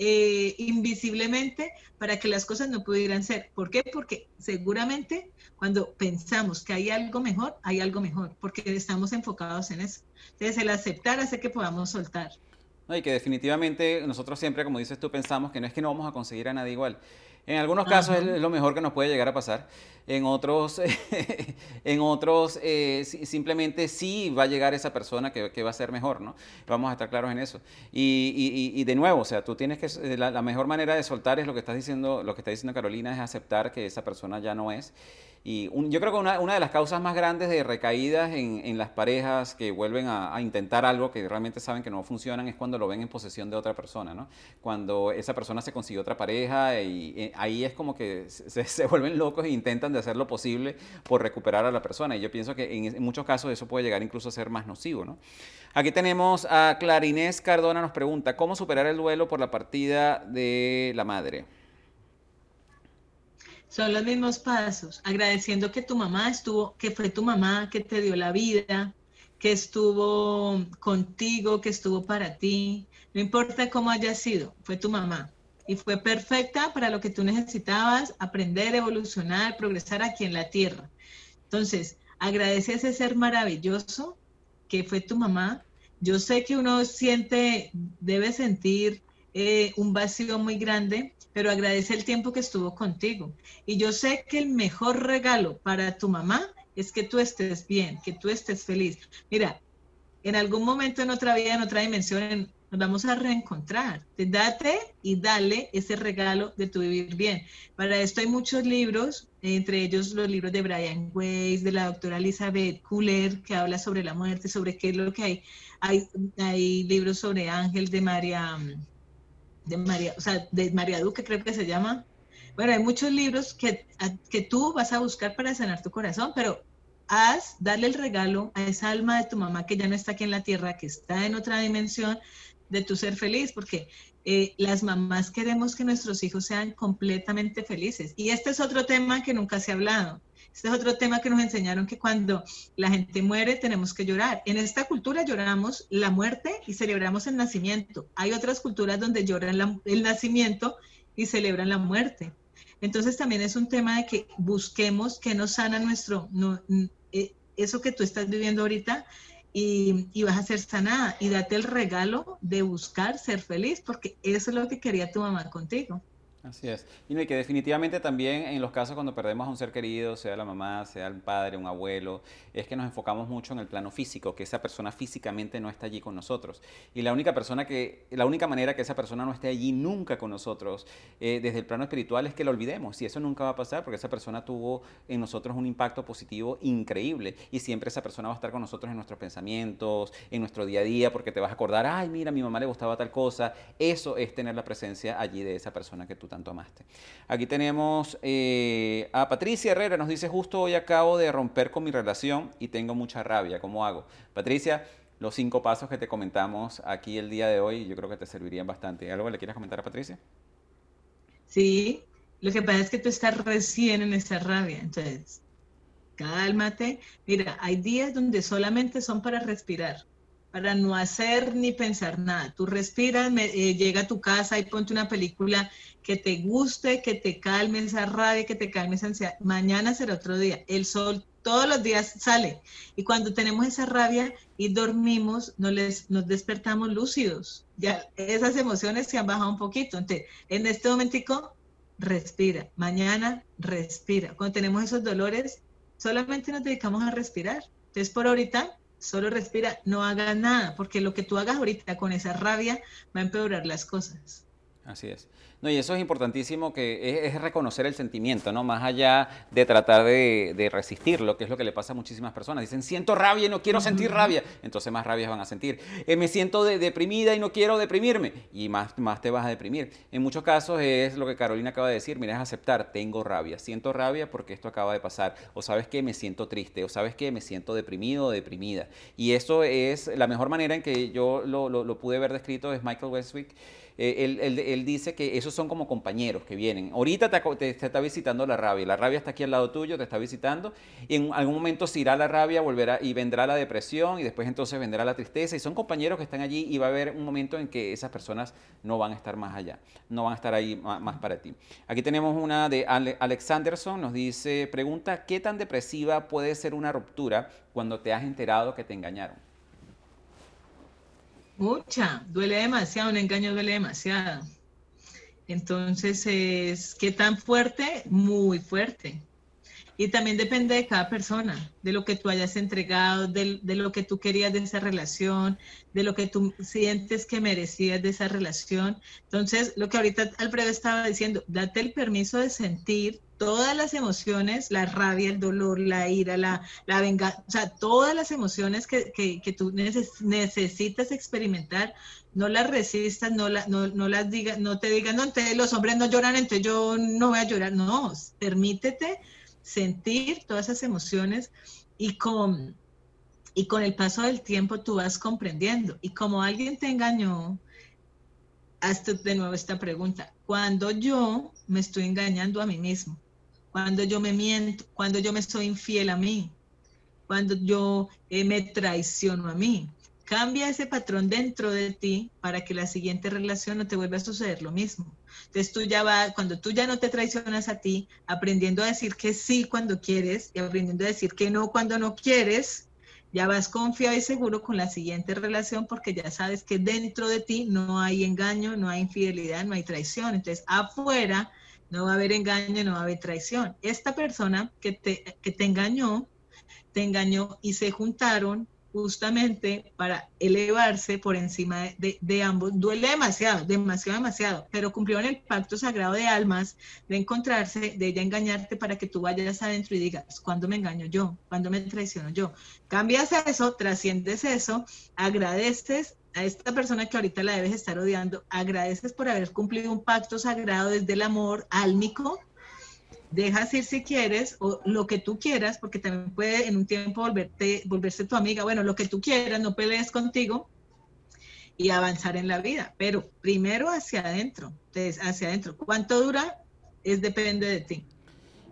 A: eh, invisiblemente para que las cosas no pudieran ser. ¿Por qué? Porque seguramente cuando pensamos que hay algo mejor, hay algo mejor, porque estamos enfocados en eso. Entonces, el aceptar hace que podamos soltar.
B: No, y que definitivamente nosotros siempre, como dices tú, pensamos que no es que no vamos a conseguir a nadie igual. En algunos casos
A: Ajá.
B: es lo mejor que nos puede llegar a pasar. En otros, en otros eh, si- simplemente sí va a llegar esa persona que, que va a ser mejor, ¿no? Vamos a estar claros en eso. Y, y- y- y de nuevo, o sea, tú tienes que, eh, la, la mejor manera de soltar es lo que estás diciendo, lo que está diciendo Carolina, es aceptar que esa persona ya no es. Y yo creo que una, de las causas más grandes de recaídas en, las parejas que vuelven a, intentar algo que realmente saben que no funcionan es cuando lo ven en posesión de otra persona, ¿no? Cuando esa persona se consiguió otra pareja y, eh, ahí es como que se, se vuelven locos e intentan de hacer lo posible por recuperar a la persona. Y yo pienso que en, en muchos casos eso puede llegar incluso a ser más nocivo, ¿no? Aquí tenemos a Clarinés Cardona nos pregunta, ¿cómo superar el duelo por la partida de la madre?
A: Son los mismos pasos, agradeciendo que tu mamá estuvo, que fue tu mamá que te dio la vida, que estuvo contigo, que estuvo para ti. No importa cómo haya sido, fue tu mamá. Y fue perfecta para lo que tú necesitabas, aprender, evolucionar, progresar aquí en la tierra. Entonces, agradece a ese ser maravilloso que fue tu mamá. Yo sé que uno siente, debe sentir eh, un vacío muy grande, pero agradece el tiempo que estuvo contigo. Y yo sé que el mejor regalo para tu mamá es que tú estés bien, que tú estés feliz. Mira, en algún momento en otra vida, en otra dimensión, nos vamos a reencontrar. Date y dale ese regalo de tu vivir bien. Para esto hay muchos libros, entre ellos los libros de Brian Weiss, de la doctora Elizabeth Kuller, que habla sobre la muerte, sobre qué es lo que hay. Hay, libros sobre Ángel de María, de María, o sea, de María Duque creo que se llama. Bueno, hay muchos libros que, que tú vas a buscar para sanar tu corazón, pero haz, darle el regalo a esa alma de tu mamá que ya no está aquí en la tierra, que está en otra dimensión, de tu ser feliz, porque eh, las mamás queremos que nuestros hijos sean completamente felices. Y este es otro tema que nunca se ha hablado. Este es otro tema que nos enseñaron que cuando la gente muere tenemos que llorar. En esta cultura lloramos la muerte y celebramos el nacimiento. Hay otras culturas donde lloran el nacimiento y celebran la muerte. Entonces también es un tema de que busquemos que nos sana nuestro, no, eh, eso que tú estás viviendo ahorita, y, vas a ser sanada y date el regalo de buscar ser feliz, porque eso es lo que quería tu mamá contigo.
B: Así es. Y que definitivamente también en los casos cuando perdemos a un ser querido, sea la mamá, sea el padre, un abuelo, es que nos enfocamos mucho en el plano físico, que esa persona físicamente no está allí con nosotros. Y la única persona que, la única manera que esa persona no esté allí nunca con nosotros, eh, desde el plano espiritual, es que lo olvidemos. Y eso nunca va a pasar porque esa persona tuvo en nosotros un impacto positivo increíble. Y siempre esa persona va a estar con nosotros en nuestros pensamientos, en nuestro día a día, porque te vas a acordar, ay, mira, a mi mamá le gustaba tal cosa. Eso es tener la presencia allí de esa persona que tú tanto amaste. Aquí tenemos eh, a Patricia Herrera, nos dice, justo hoy acabo de romper con mi relación y tengo mucha rabia, ¿cómo hago? Patricia, los cinco pasos que te comentamos aquí el día de hoy, yo creo que te servirían bastante. ¿Algo le quieras comentar a Patricia?
A: Sí, lo que pasa es que tú estás recién en esa rabia, entonces cálmate. Mira, hay días donde solamente son para respirar para no hacer ni pensar nada. Tú respiras, eh, llega a tu casa y ponte una película que te guste, que te calme esa rabia, que te calme esa ansiedad. Mañana será otro día. El sol todos los días sale. Y cuando tenemos esa rabia y dormimos, nos, les, nos despertamos lúcidos. Ya esas emociones se han bajado un poquito. Entonces, en este momentico, respira. Mañana, respira. Cuando tenemos esos dolores, solamente nos dedicamos a respirar. Entonces, por ahorita, solo respira, no hagas nada, porque lo que tú hagas ahorita con esa rabia va a empeorar las cosas.
B: Así es. No, y eso es importantísimo, que es, reconocer el sentimiento, ¿no? Más allá de tratar de, resistirlo, que es lo que le pasa a muchísimas personas. Dicen, siento rabia y no quiero sentir rabia. Entonces más rabia van a sentir. Eh, me siento deprimida y no quiero deprimirme. Y más, más te vas a deprimir. En muchos casos es lo que Carolina acaba de decir, mira, es aceptar, tengo rabia. Siento rabia porque esto acaba de pasar. O sabes que me siento triste. O sabes que me siento deprimido o deprimida. Y eso es la mejor manera en que yo lo, lo pude ver descrito, es Michael Westwick. Eh, él, dice que esos son como compañeros que vienen. Ahorita te, está visitando la rabia, la rabia está aquí al lado tuyo, te está visitando, y en algún momento se irá la rabia, volverá y vendrá la depresión, y después entonces vendrá la tristeza, y son compañeros que están allí, y va a haber un momento en que esas personas no van a estar más allá, no van a estar ahí más, para ti. Aquí tenemos una de Alex Anderson, nos dice, pregunta, ¿qué tan depresiva puede ser una ruptura cuando te has enterado que te engañaron?
A: Mucha, duele demasiado, un engaño duele demasiado. Entonces, es, ¿qué tan fuerte? Muy fuerte. Y también depende de cada persona, de lo que tú hayas entregado, de, lo que tú querías de esa relación, de lo que tú sientes que merecías de esa relación. Entonces, lo que ahorita Alfredo estaba diciendo, date el permiso de sentir todas las emociones, la rabia, el dolor, la ira, la, la venganza, o sea, todas las emociones que, que, tú necesitas experimentar, no las resistas, no, la, no, no las digas, no te digan, no, entonces los hombres no lloran, entonces yo no voy a llorar, no, permítete sentir todas esas emociones y con, y con el paso del tiempo tú vas comprendiendo. Y como alguien te engañó, hazte de nuevo esta pregunta. Cuando yo me estoy engañando a mí mismo, cuando yo me miento, cuando yo me soy infiel a mí, cuando yo eh, me traiciono a mí, Cambia ese patrón dentro de ti para que la siguiente relación no te vuelva a suceder lo mismo. Entonces tú ya vas, cuando tú ya no te traicionas a ti, aprendiendo a decir que sí cuando quieres y aprendiendo a decir que no cuando no quieres, ya vas confiado y seguro con la siguiente relación porque ya sabes que dentro de ti no hay engaño, no hay infidelidad, no hay traición. Entonces afuera no va a haber engaño, no va a haber traición. Esta persona que te, que te engañó, te engañó y se juntaron justamente para elevarse por encima de, ambos. Duele demasiado, demasiado, demasiado, pero cumplieron el pacto sagrado de almas de encontrarse, de ella engañarte para que tú vayas adentro y digas, ¿cuándo me engaño yo? ¿Cuándo me traiciono yo? Cambias eso, trasciendes eso, agradeces a esta persona que ahorita la debes estar odiando, agradeces por haber cumplido un pacto sagrado desde el amor álmico dejas ir si quieres o lo que tú quieras, porque también puede en un tiempo volverte, volverse tu amiga, bueno, lo que tú quieras, no pelees contigo y avanzar en la vida, pero primero hacia adentro, hacia adentro. ¿Cuánto dura? Es depende de ti.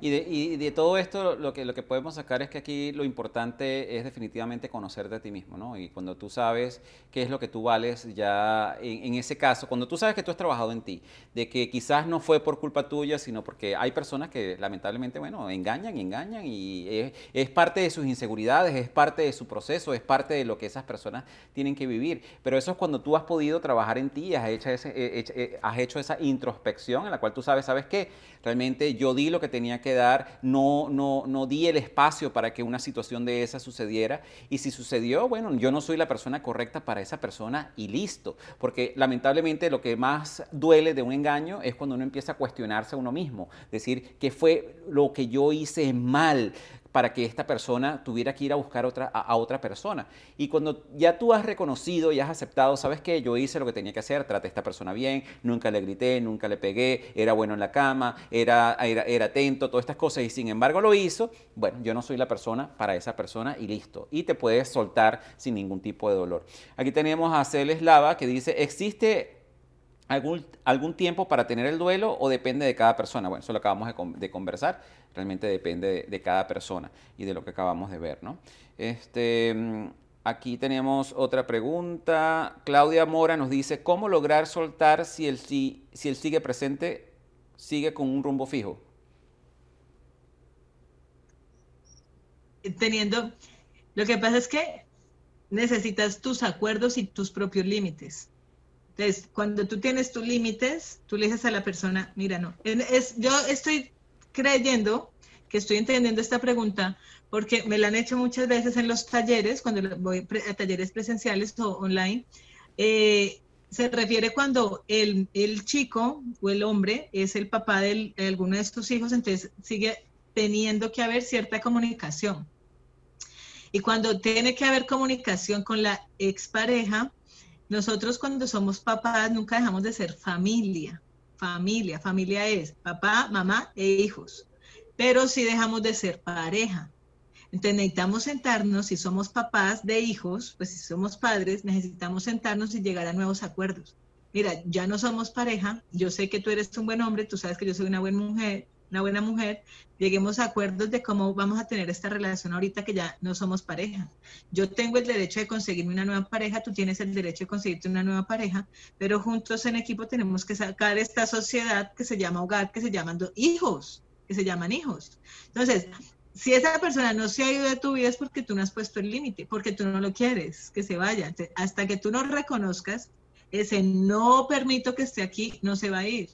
B: Y de, y de, todo esto lo que, lo que podemos sacar es que aquí lo importante es definitivamente conocerte a ti mismo, ¿no? Y cuando tú sabes qué es lo que tú vales, ya en, ese caso, cuando tú sabes que tú has trabajado en ti, de que quizás no fue por culpa tuya, sino porque hay personas que lamentablemente, bueno, engañan y engañan y es, parte de sus inseguridades, es parte de su proceso, es parte de lo que esas personas tienen que vivir. Pero eso es cuando tú has podido trabajar en ti, has hecho, ese, eh, eh, has hecho esa introspección en la cual tú sabes, ¿sabes qué? Realmente yo di lo que tenía que dar, no, di el espacio para que una situación de esa sucediera. Y si sucedió, bueno, yo no soy la persona correcta para esa persona y listo. Porque lamentablemente lo que más duele de un engaño es cuando uno empieza a cuestionarse a uno mismo. Decir, ¿qué fue lo que yo hice mal? Para que esta persona tuviera que ir a buscar otra, a, otra persona. Y cuando ya tú has reconocido y has aceptado, sabes que yo hice lo que tenía que hacer, traté a esta persona bien, nunca le grité, nunca le pegué, era bueno en la cama, era, era, era atento, todas estas cosas, y sin embargo lo hizo, bueno, yo no soy la persona para esa persona y listo. Y te puedes soltar sin ningún tipo de dolor. Aquí tenemos a Celes Lava que dice, ¿existe algún, algún tiempo para tener el duelo o depende de cada persona? Bueno, eso lo acabamos de, conversar, realmente depende de, cada persona y de lo que acabamos de ver, ¿no? Este, aquí tenemos otra pregunta. Claudia Mora nos dice, ¿cómo lograr soltar si el, si, si el sigue presente sigue con un rumbo fijo?
A: Teniendo, lo que pasa es que necesitas tus acuerdos y tus propios límites. Entonces, cuando tú tienes tus límites, tú le dices a la persona, mira, no, es, yo estoy creyendo que estoy entendiendo esta pregunta porque me la han hecho muchas veces en los talleres, cuando voy a talleres presenciales o online. Eh, se refiere cuando el, el, chico o el hombre es el papá de alguno de estos hijos, entonces sigue teniendo que haber cierta comunicación. Y cuando tiene que haber comunicación con la expareja, nosotros cuando somos papás nunca dejamos de ser familia. Familia, familia es papá, mamá e hijos. Pero sí dejamos de ser pareja. Entonces necesitamos sentarnos, si somos papás de hijos, pues si somos padres, necesitamos sentarnos y llegar a nuevos acuerdos. Mira, ya no somos pareja, yo sé que tú eres un buen hombre, tú sabes que yo soy una buena mujer, una buena mujer, lleguemos a acuerdos de cómo vamos a tener esta relación ahorita que ya no somos pareja. Yo tengo el derecho de conseguirme una nueva pareja, tú tienes el derecho de conseguirte una nueva pareja, pero juntos en equipo tenemos que sacar esta sociedad que se llama hogar, que se llaman hijos, que se llaman hijos. Entonces, si esa persona no se ha ido de tu vida es porque tú no has puesto el límite, porque tú no lo quieres, que se vaya. Hasta que tú no reconozcas ese no permito que esté aquí, no se va a ir.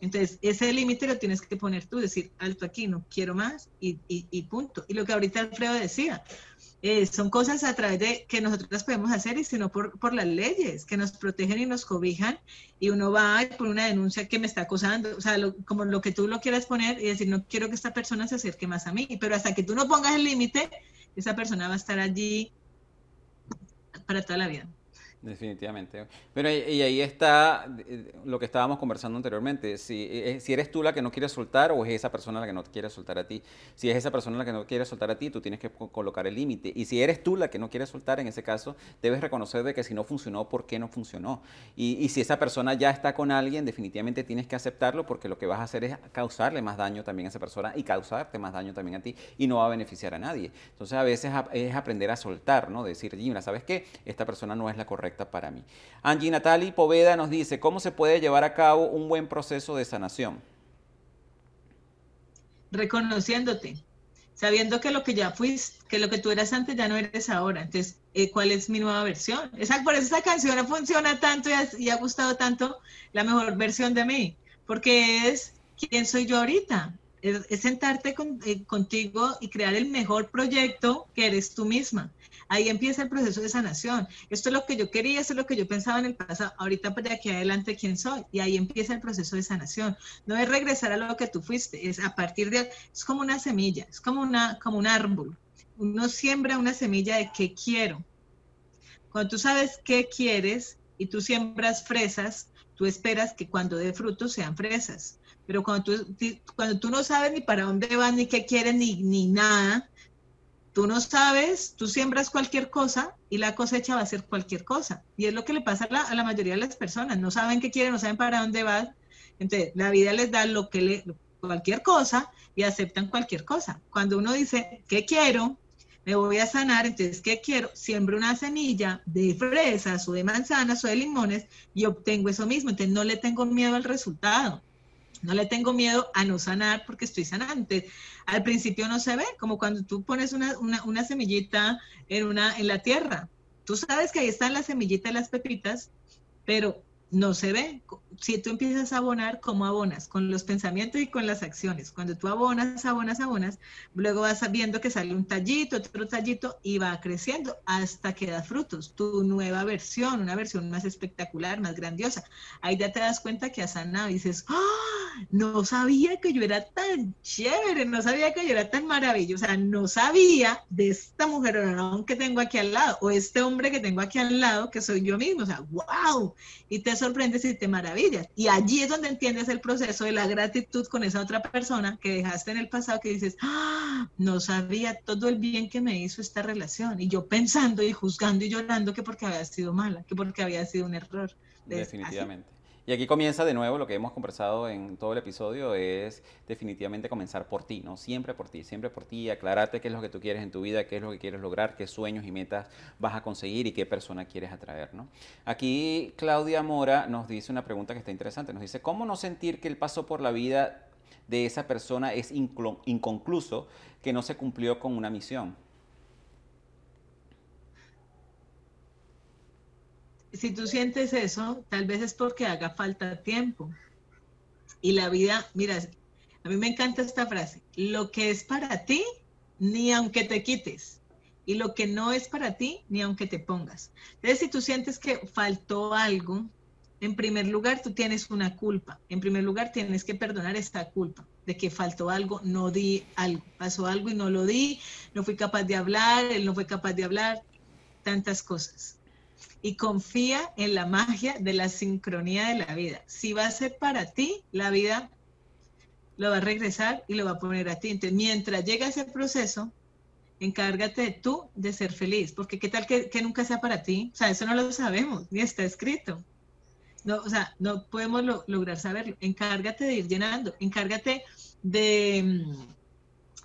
A: Entonces, ese límite lo tienes que poner tú, decir, alto aquí, no quiero más y, punto. Y lo que ahorita Alfredo decía, eh, son cosas a través de que nosotros podemos hacer y sino por, por las leyes que nos protegen y nos cobijan y uno va por una denuncia que me está acosando, o sea, como lo que tú lo quieras poner y decir, no quiero que esta persona se acerque más a mí, pero hasta que tú no pongas el límite, esa persona va a estar allí para toda la vida.
B: Definitivamente. Pero y ahí está lo que estábamos conversando anteriormente. Si, eh, si eres tú la que no quiere soltar o es esa persona la que no quiere soltar a ti. Si es esa persona la que no quiere soltar a ti, tú tienes que colocar el límite. Y si eres tú la que no quiere soltar, en ese caso, debes reconocer de que si no funcionó, ¿por qué no funcionó? Y, y si esa persona ya está con alguien, definitivamente tienes que aceptarlo porque lo que vas a hacer es causarle más daño también a esa persona y causarte más daño también a ti y no va a beneficiar a nadie. Entonces a veces es aprender a soltar, ¿no? Decir, mira, ¿sabes qué? Esta persona no es la correcta para mí. Angie Natali Poveda nos dice, ¿cómo se puede llevar a cabo un buen proceso de sanación?
A: Reconociéndote, sabiendo que lo que ya fuiste, que lo que tú eras antes ya no eres ahora. Entonces, eh, ¿cuál es mi nueva versión? Esa, por eso esa canción funciona tanto y ha, gustado tanto la mejor versión de mí, porque es quién soy yo ahorita. Es, sentarte eh, contigo y crear el mejor proyecto que eres tú misma Ahí empieza el proceso de sanación. Esto es lo que yo quería, esto es lo que yo pensaba en el pasado. Ahorita para aquí adelante, ¿quién soy? Y ahí empieza el proceso de sanación. No es regresar a lo que tú fuiste, es a partir de... Es como una semilla, es como, una, como un árbol. Uno siembra una semilla de qué quiero. Cuando tú sabes qué quieres y tú siembras fresas, tú esperas que cuando dé frutos sean fresas. Pero cuando tú, cuando tú no sabes ni para dónde vas, ni qué quieres, ni, ni nada, tú no sabes, tú siembras cualquier cosa y la cosecha va a ser cualquier cosa. Y es lo que le pasa a la, mayoría de las personas. No saben qué quieren, no saben para dónde van. Entonces, la vida les da lo que le, cualquier cosa y aceptan cualquier cosa. Cuando uno dice, ¿qué quiero? Me voy a sanar, entonces, ¿qué quiero? Siembro una semilla de fresas o de manzanas o de limones y obtengo eso mismo. Entonces, no le tengo miedo al resultado. No le tengo miedo a no sanar porque estoy sanante. Al principio no se ve, como cuando tú pones una, semillita en, en la tierra. Tú sabes que ahí están las semillitas, las pepitas, pero no se ve. Si tú empiezas a abonar, ¿cómo abonas? Con los pensamientos y con las acciones. Cuando tú abonas, abonas, abonas, luego vas viendo que sale un tallito, otro tallito y va creciendo hasta que da frutos. Tu nueva versión, una versión más espectacular, más grandiosa. Ahí ya te das cuenta que has sanado y dices, ¡Ah! no sabía que yo era tan chévere, no sabía que yo era tan maravillosa, no sabía de esta mujer que tengo aquí al lado o este hombre que tengo aquí al lado que soy yo mismo. O sea, wow. Y te sorprendes y te maravillas. Y allí es donde entiendes el proceso de la gratitud con esa otra persona que dejaste en el pasado, que dices, ah, no sabía todo el bien que me hizo esta relación. Y yo pensando y juzgando y llorando que porque había sido mala, que porque había sido un error.
B: Definitivamente. Y aquí comienza de nuevo lo que hemos conversado en todo el episodio, es definitivamente comenzar por ti, ¿no? Siempre por ti, siempre por ti, aclararte qué es lo que tú quieres en tu vida, qué es lo que quieres lograr, qué sueños y metas vas a conseguir y qué persona quieres atraer, ¿no? Aquí Claudia Mora nos dice una pregunta que está interesante, nos dice, ¿cómo no sentir que el paso por la vida de esa persona es inconcluso, que no se cumplió con una misión?
A: Si tú sientes eso, tal vez es porque haga falta tiempo. Y la vida, mira, a mí me encanta esta frase, lo que es para ti, ni aunque te quites. Y lo que no es para ti, ni aunque te pongas. Entonces, si tú sientes que faltó algo, en primer lugar, tú tienes una culpa. En primer lugar, tienes que perdonar esta culpa de que faltó algo, no di algo, pasó algo y no lo di, no fui capaz de hablar, él no fue capaz de hablar, tantas cosas y confía en la magia de la sincronía de la vida. Si va a ser para ti, la vida lo va a regresar y lo va a poner a ti. Mientras llega ese proceso, encárgate tú de ser feliz, porque qué tal que, nunca sea para ti, o sea, eso no lo sabemos, ni está escrito. No, o sea, no podemos lograr saberlo. Encárgate de ir llenando, encárgate de,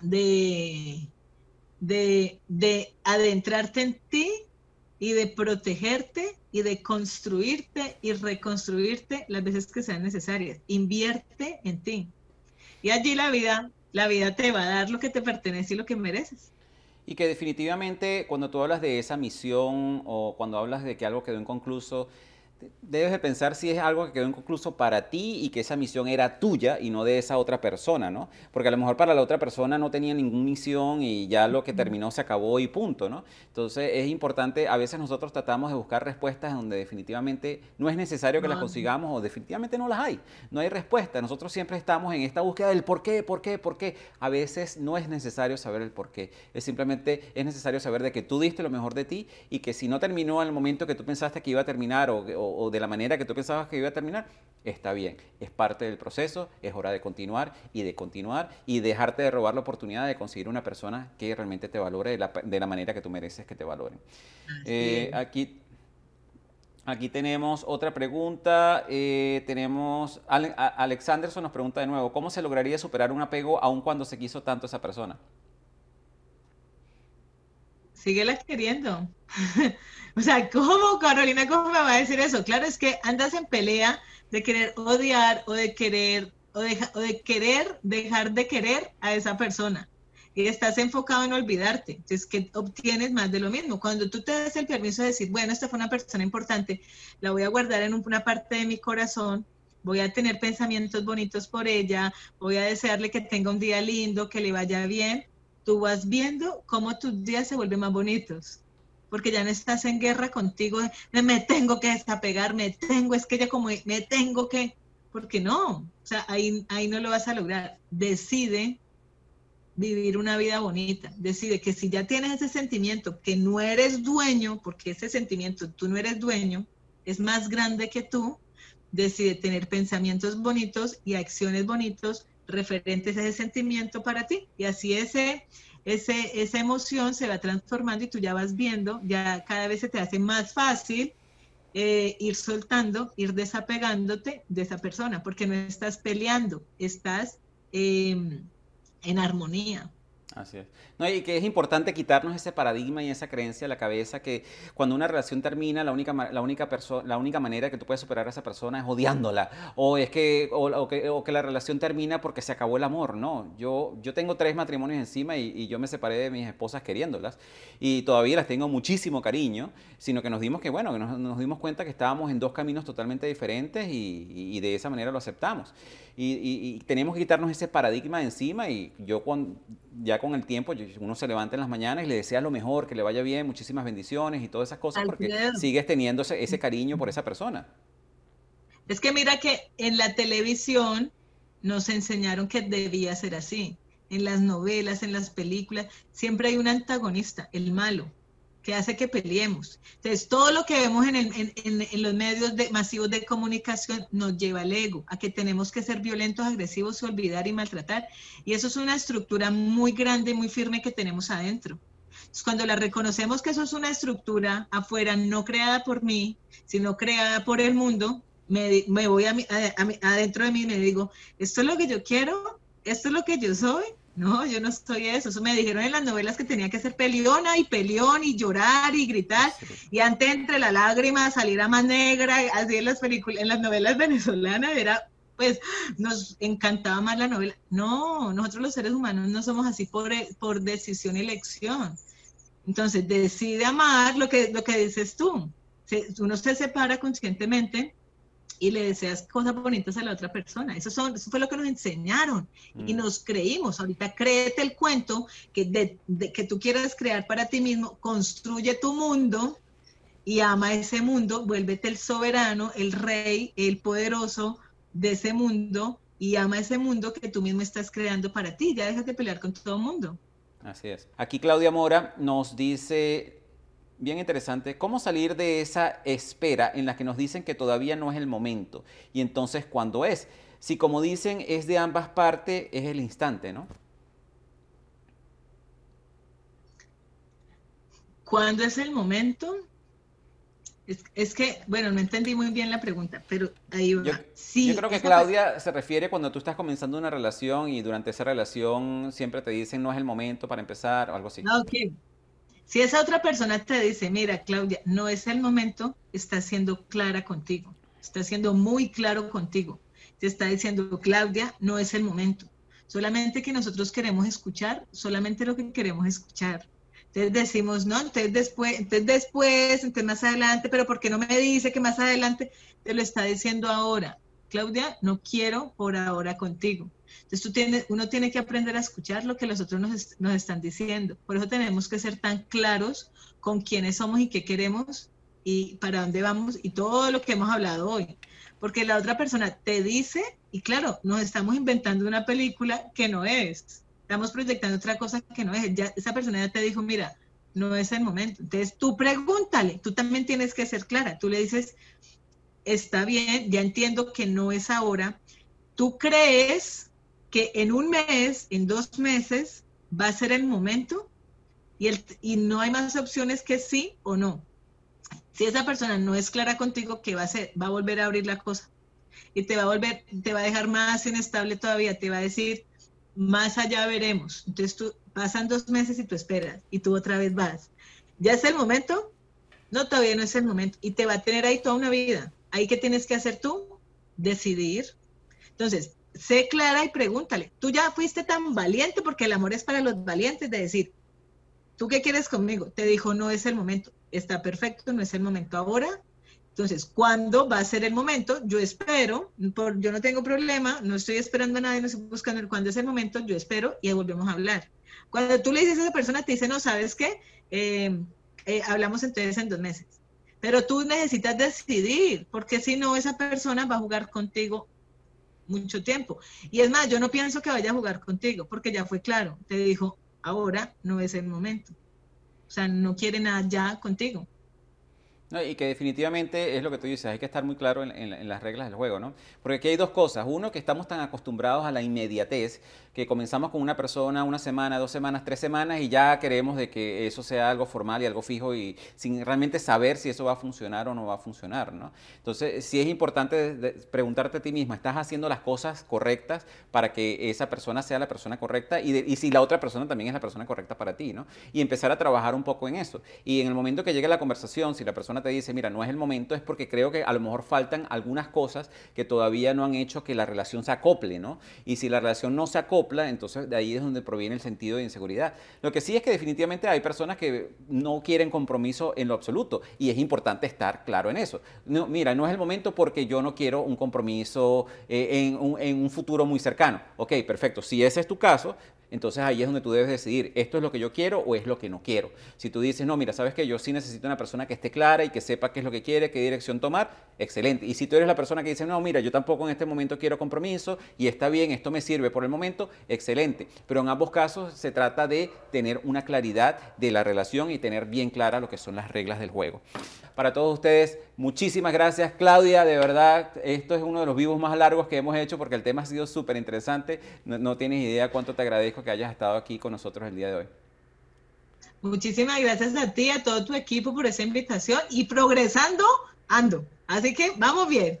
A: de, de, de adentrarte en ti y de protegerte y de construirte y reconstruirte las veces que sean necesarias. Invierte en ti. Y allí la vida, la vida te va a dar lo que te pertenece y lo que mereces.
B: Y que definitivamente cuando tú hablas de esa misión o cuando hablas de que algo quedó inconcluso, debes de pensar si es algo que quedó inconcluso para ti y que esa misión era tuya y no de esa otra persona, ¿no? Porque a lo mejor para la otra persona no tenía ninguna misión y ya lo que terminó se acabó y punto, ¿no? Entonces es importante, a veces nosotros tratamos de buscar respuestas donde definitivamente no es necesario que las consigamos o definitivamente no las hay, no hay respuesta. Nosotros siempre estamos en esta búsqueda del por qué, por qué, por qué. A veces no es necesario saber el por qué, es simplemente es necesario saber de que tú diste lo mejor de ti y que si no terminó al momento que tú pensaste que iba a terminar o, o o, de la manera que tú pensabas que iba a terminar, está bien, es parte del proceso, es hora de continuar y de continuar y dejarte de robar la oportunidad de conseguir una persona que realmente te valore de la, manera que tú mereces que te valoren. Eh, aquí, aquí tenemos otra pregunta, eh, tenemos, Alexanderson nos pregunta de nuevo, ¿cómo se lograría superar un apego aun cuando se quiso tanto esa persona?
A: Síguela queriendo. o sea, ¿cómo, Carolina, cómo me va a decir eso? Claro, es que andas en pelea de querer odiar o de querer o de, querer dejar de querer a esa persona. Y estás enfocado en olvidarte. Entonces, que obtienes más de lo mismo. Cuando tú te das el permiso de decir, bueno, esta fue una persona importante, la voy a guardar en una parte de mi corazón, voy a tener pensamientos bonitos por ella, voy a desearle que tenga un día lindo, que le vaya bien, tú vas viendo cómo tus días se vuelven más bonitos. porque ya no estás en guerra contigo, me tengo que desapegar, me tengo, es que ya como me tengo que, porque no, o sea, ahí, ahí no lo vas a lograr. Decide vivir una vida bonita, decide que si ya tienes ese sentimiento, que no eres dueño, porque ese sentimiento, tú no eres dueño, es más grande que tú, decide tener pensamientos bonitos y acciones bonitos referentes a ese sentimiento para ti. Y así ese, ese, esa emoción se va transformando y tú ya vas viendo, ya cada vez se te hace más fácil eh, ir soltando, ir desapegándote de esa persona, porque no estás peleando, estás em, en armonía.
B: Así es. No, y que es importante quitarnos ese paradigma y esa creencia de la cabeza que cuando una relación termina, la única, la única, la única manera que tú puedes superar a esa persona es odiándola. O es que, o, que, o que, la relación termina porque se acabó el amor. No, yo, yo tengo tres matrimonios encima y, y, yo me separé de mis esposas queriéndolas. Y todavía las tengo muchísimo cariño, sino que nos dimos que, bueno, que nos, nos dimos cuenta que estábamos en dos caminos totalmente diferentes y, y de esa manera lo aceptamos. Y, tenemos que quitarnos ese paradigma de encima y yo con, ya con el tiempo, uno se levanta en las mañanas y le desea lo mejor, que le vaya bien, muchísimas bendiciones y todas esas cosas porque sigues teniendo ese, cariño por esa persona.
A: Es que mira que en la televisión nos enseñaron que debía ser así. En las novelas, en las películas, siempre hay un antagonista, el malo que hace que peleemos. Entonces, todo lo que vemos en, en, los medios de, masivos de comunicación nos lleva al ego, a que tenemos que ser violentos, agresivos, olvidar y maltratar. Y eso es una estructura muy grande y muy firme que tenemos adentro. Entonces, cuando la reconocemos que eso es una estructura afuera, no creada por mí, sino creada por el mundo, me, me voy a, a, adentro de mí y me digo, esto es lo que yo quiero, esto es lo que yo soy, no, yo no estoy eso. Eso me dijeron en las novelas que tenía que ser peleona y peleón y llorar y gritar. Y antes entre la lágrima saliera más negra. Así en las películas, en las novelas venezolanas era, pues, nos encantaba más la novela. No, nosotros los seres humanos no somos así por, por decisión y elección. Entonces, decide amar lo que, lo que dices tú. Uno se separa conscientemente y le deseas cosas bonitas a la otra persona. Eso, son, eso fue lo que nos enseñaron y mm. nos creímos. Ahorita créete el cuento que, de, que tú quieras crear para ti mismo, construye tu mundo y ama ese mundo, vuélvete el soberano, el rey, el poderoso de ese mundo y ama ese mundo que tú mismo estás creando para ti. Ya dejas de pelear con todo el mundo.
B: Así es. Aquí Claudia Mora nos dice bien interesante, cómo salir de esa espera en la que nos dicen que todavía no es el momento. Y entonces, ¿cuándo es? Si como dicen es de ambas partes, es el instante, ¿no?
A: ¿Cuándo es el momento? Es, que, bueno, no entendí muy bien la pregunta, pero ahí va.
B: Yo, sí, yo creo que Claudia se refiere cuando tú estás comenzando una relación y durante esa relación siempre te dicen no es el momento para empezar o algo así.
A: Ah, ok. Si esa otra persona te dice, mira, Claudia, no es el momento, está siendo clara contigo, está siendo muy claro contigo. Te está diciendo, Claudia, no es el momento. Solamente que nosotros queremos escuchar, solamente lo que queremos escuchar. Entonces decimos, no, entonces después, entonces después, entonces más adelante, pero ¿por qué no me dice que más adelante? Te lo está diciendo ahora. Claudia, no quiero por ahora contigo. Entonces tú tienes, uno tiene que aprender a escuchar lo que los otros nos, están diciendo. Por eso tenemos que ser tan claros con quiénes somos y qué queremos y para dónde vamos y todo lo que hemos hablado hoy. Porque la otra persona te dice, y claro, nos estamos inventando una película que no es. Estamos proyectando otra cosa que no es. Ya, esa persona ya te dijo, mira, no es el momento. Entonces tú pregúntale, tú también tienes que ser clara. Tú le dices, está bien, ya entiendo que no es ahora. ¿Tú crees que en un mes, en dos meses, va a ser el momento? Y, el, y no hay más opciones que sí o no. Si esa persona no es clara contigo, ¿qué va a hacer? Va a volver a abrir la cosa. Y te va a volver, te va a dejar más inestable todavía. Te va a decir, más allá veremos. Entonces tú pasan dos meses y tú esperas. Y tú otra vez vas. ¿Ya es el momento? No, todavía no es el momento. Y te va a tener ahí toda una vida. Ahí qué tienes que hacer tú? Decidir. Entonces, sé clara y pregúntale. Tú ya fuiste tan valiente porque el amor es para los valientes de decir, ¿tú qué quieres conmigo? Te dijo, no es el momento. Está perfecto, no es el momento ahora. Entonces, ¿cuándo va a ser el momento? Yo espero, por, yo no tengo problema, no estoy esperando a nadie, no estoy buscando cuándo es el momento, yo espero y volvemos a hablar. Cuando tú le dices a esa persona, te dice, no, ¿sabes qué? Eh, eh, hablamos entonces en dos meses. Pero tú necesitas decidir, porque si no, esa persona va a jugar contigo mucho tiempo. Y es más, yo no pienso que vaya a jugar contigo, porque ya fue claro, te dijo, ahora no es el momento. O sea, no quiere nada ya contigo
B: y que definitivamente es lo que tú dices, hay que estar muy claro en, las reglas del juego, ¿no? Porque aquí hay dos cosas. Uno, que estamos tan acostumbrados a la inmediatez que comenzamos con una persona una semana, dos semanas, tres semanas y ya queremos de que eso sea algo formal y algo fijo y sin realmente saber si eso va a funcionar o no va a funcionar, ¿no? Entonces, sí es importante preguntarte a ti misma, ¿estás haciendo las cosas correctas para que esa persona sea la persona correcta y, y si la otra persona también es la persona correcta para ti, ¿no? Y empezar a trabajar un poco en eso. Y en el momento que llegue la conversación, si la persona te dice, mira, no es el momento, es porque creo que a lo mejor faltan algunas cosas que todavía no han hecho que la relación se acople, ¿no? Y si la relación no se entonces de ahí es donde proviene el sentido de inseguridad. Lo que sí es que definitivamente hay personas que no quieren compromiso en lo absoluto y es importante estar claro en eso. No, mira, no es el momento porque yo no quiero un compromiso eh, en, un, en un futuro muy cercano. Ok, perfecto. Si ese es tu caso, entonces ahí es donde tú debes decidir, esto es lo que yo quiero o es lo que no quiero. Si tú dices, no, mira, sabes que yo sí necesito una persona que esté clara y que sepa qué es lo que quiere, qué dirección tomar, excelente. Y si tú eres la persona que dice, no, mira, yo tampoco en este momento quiero compromiso y está bien, esto me sirve por el momento, excelente. Pero en ambos casos se trata de tener una claridad de la relación y tener bien clara lo que son las reglas del juego. Para todos ustedes, muchísimas gracias Claudia, de verdad, esto es uno de los vivos más largos que hemos hecho porque el tema ha sido súper interesante. No, tienes idea cuánto te agradezco que hayas estado aquí con nosotros el día de hoy.
A: Muchísimas gracias a ti, a todo tu equipo por esa invitación y progresando, ando. Así que vamos bien.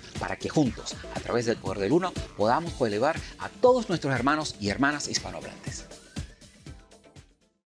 C: para que juntos, a través del poder del uno, podamos elevar a todos nuestros hermanos y hermanas hispanohablantes.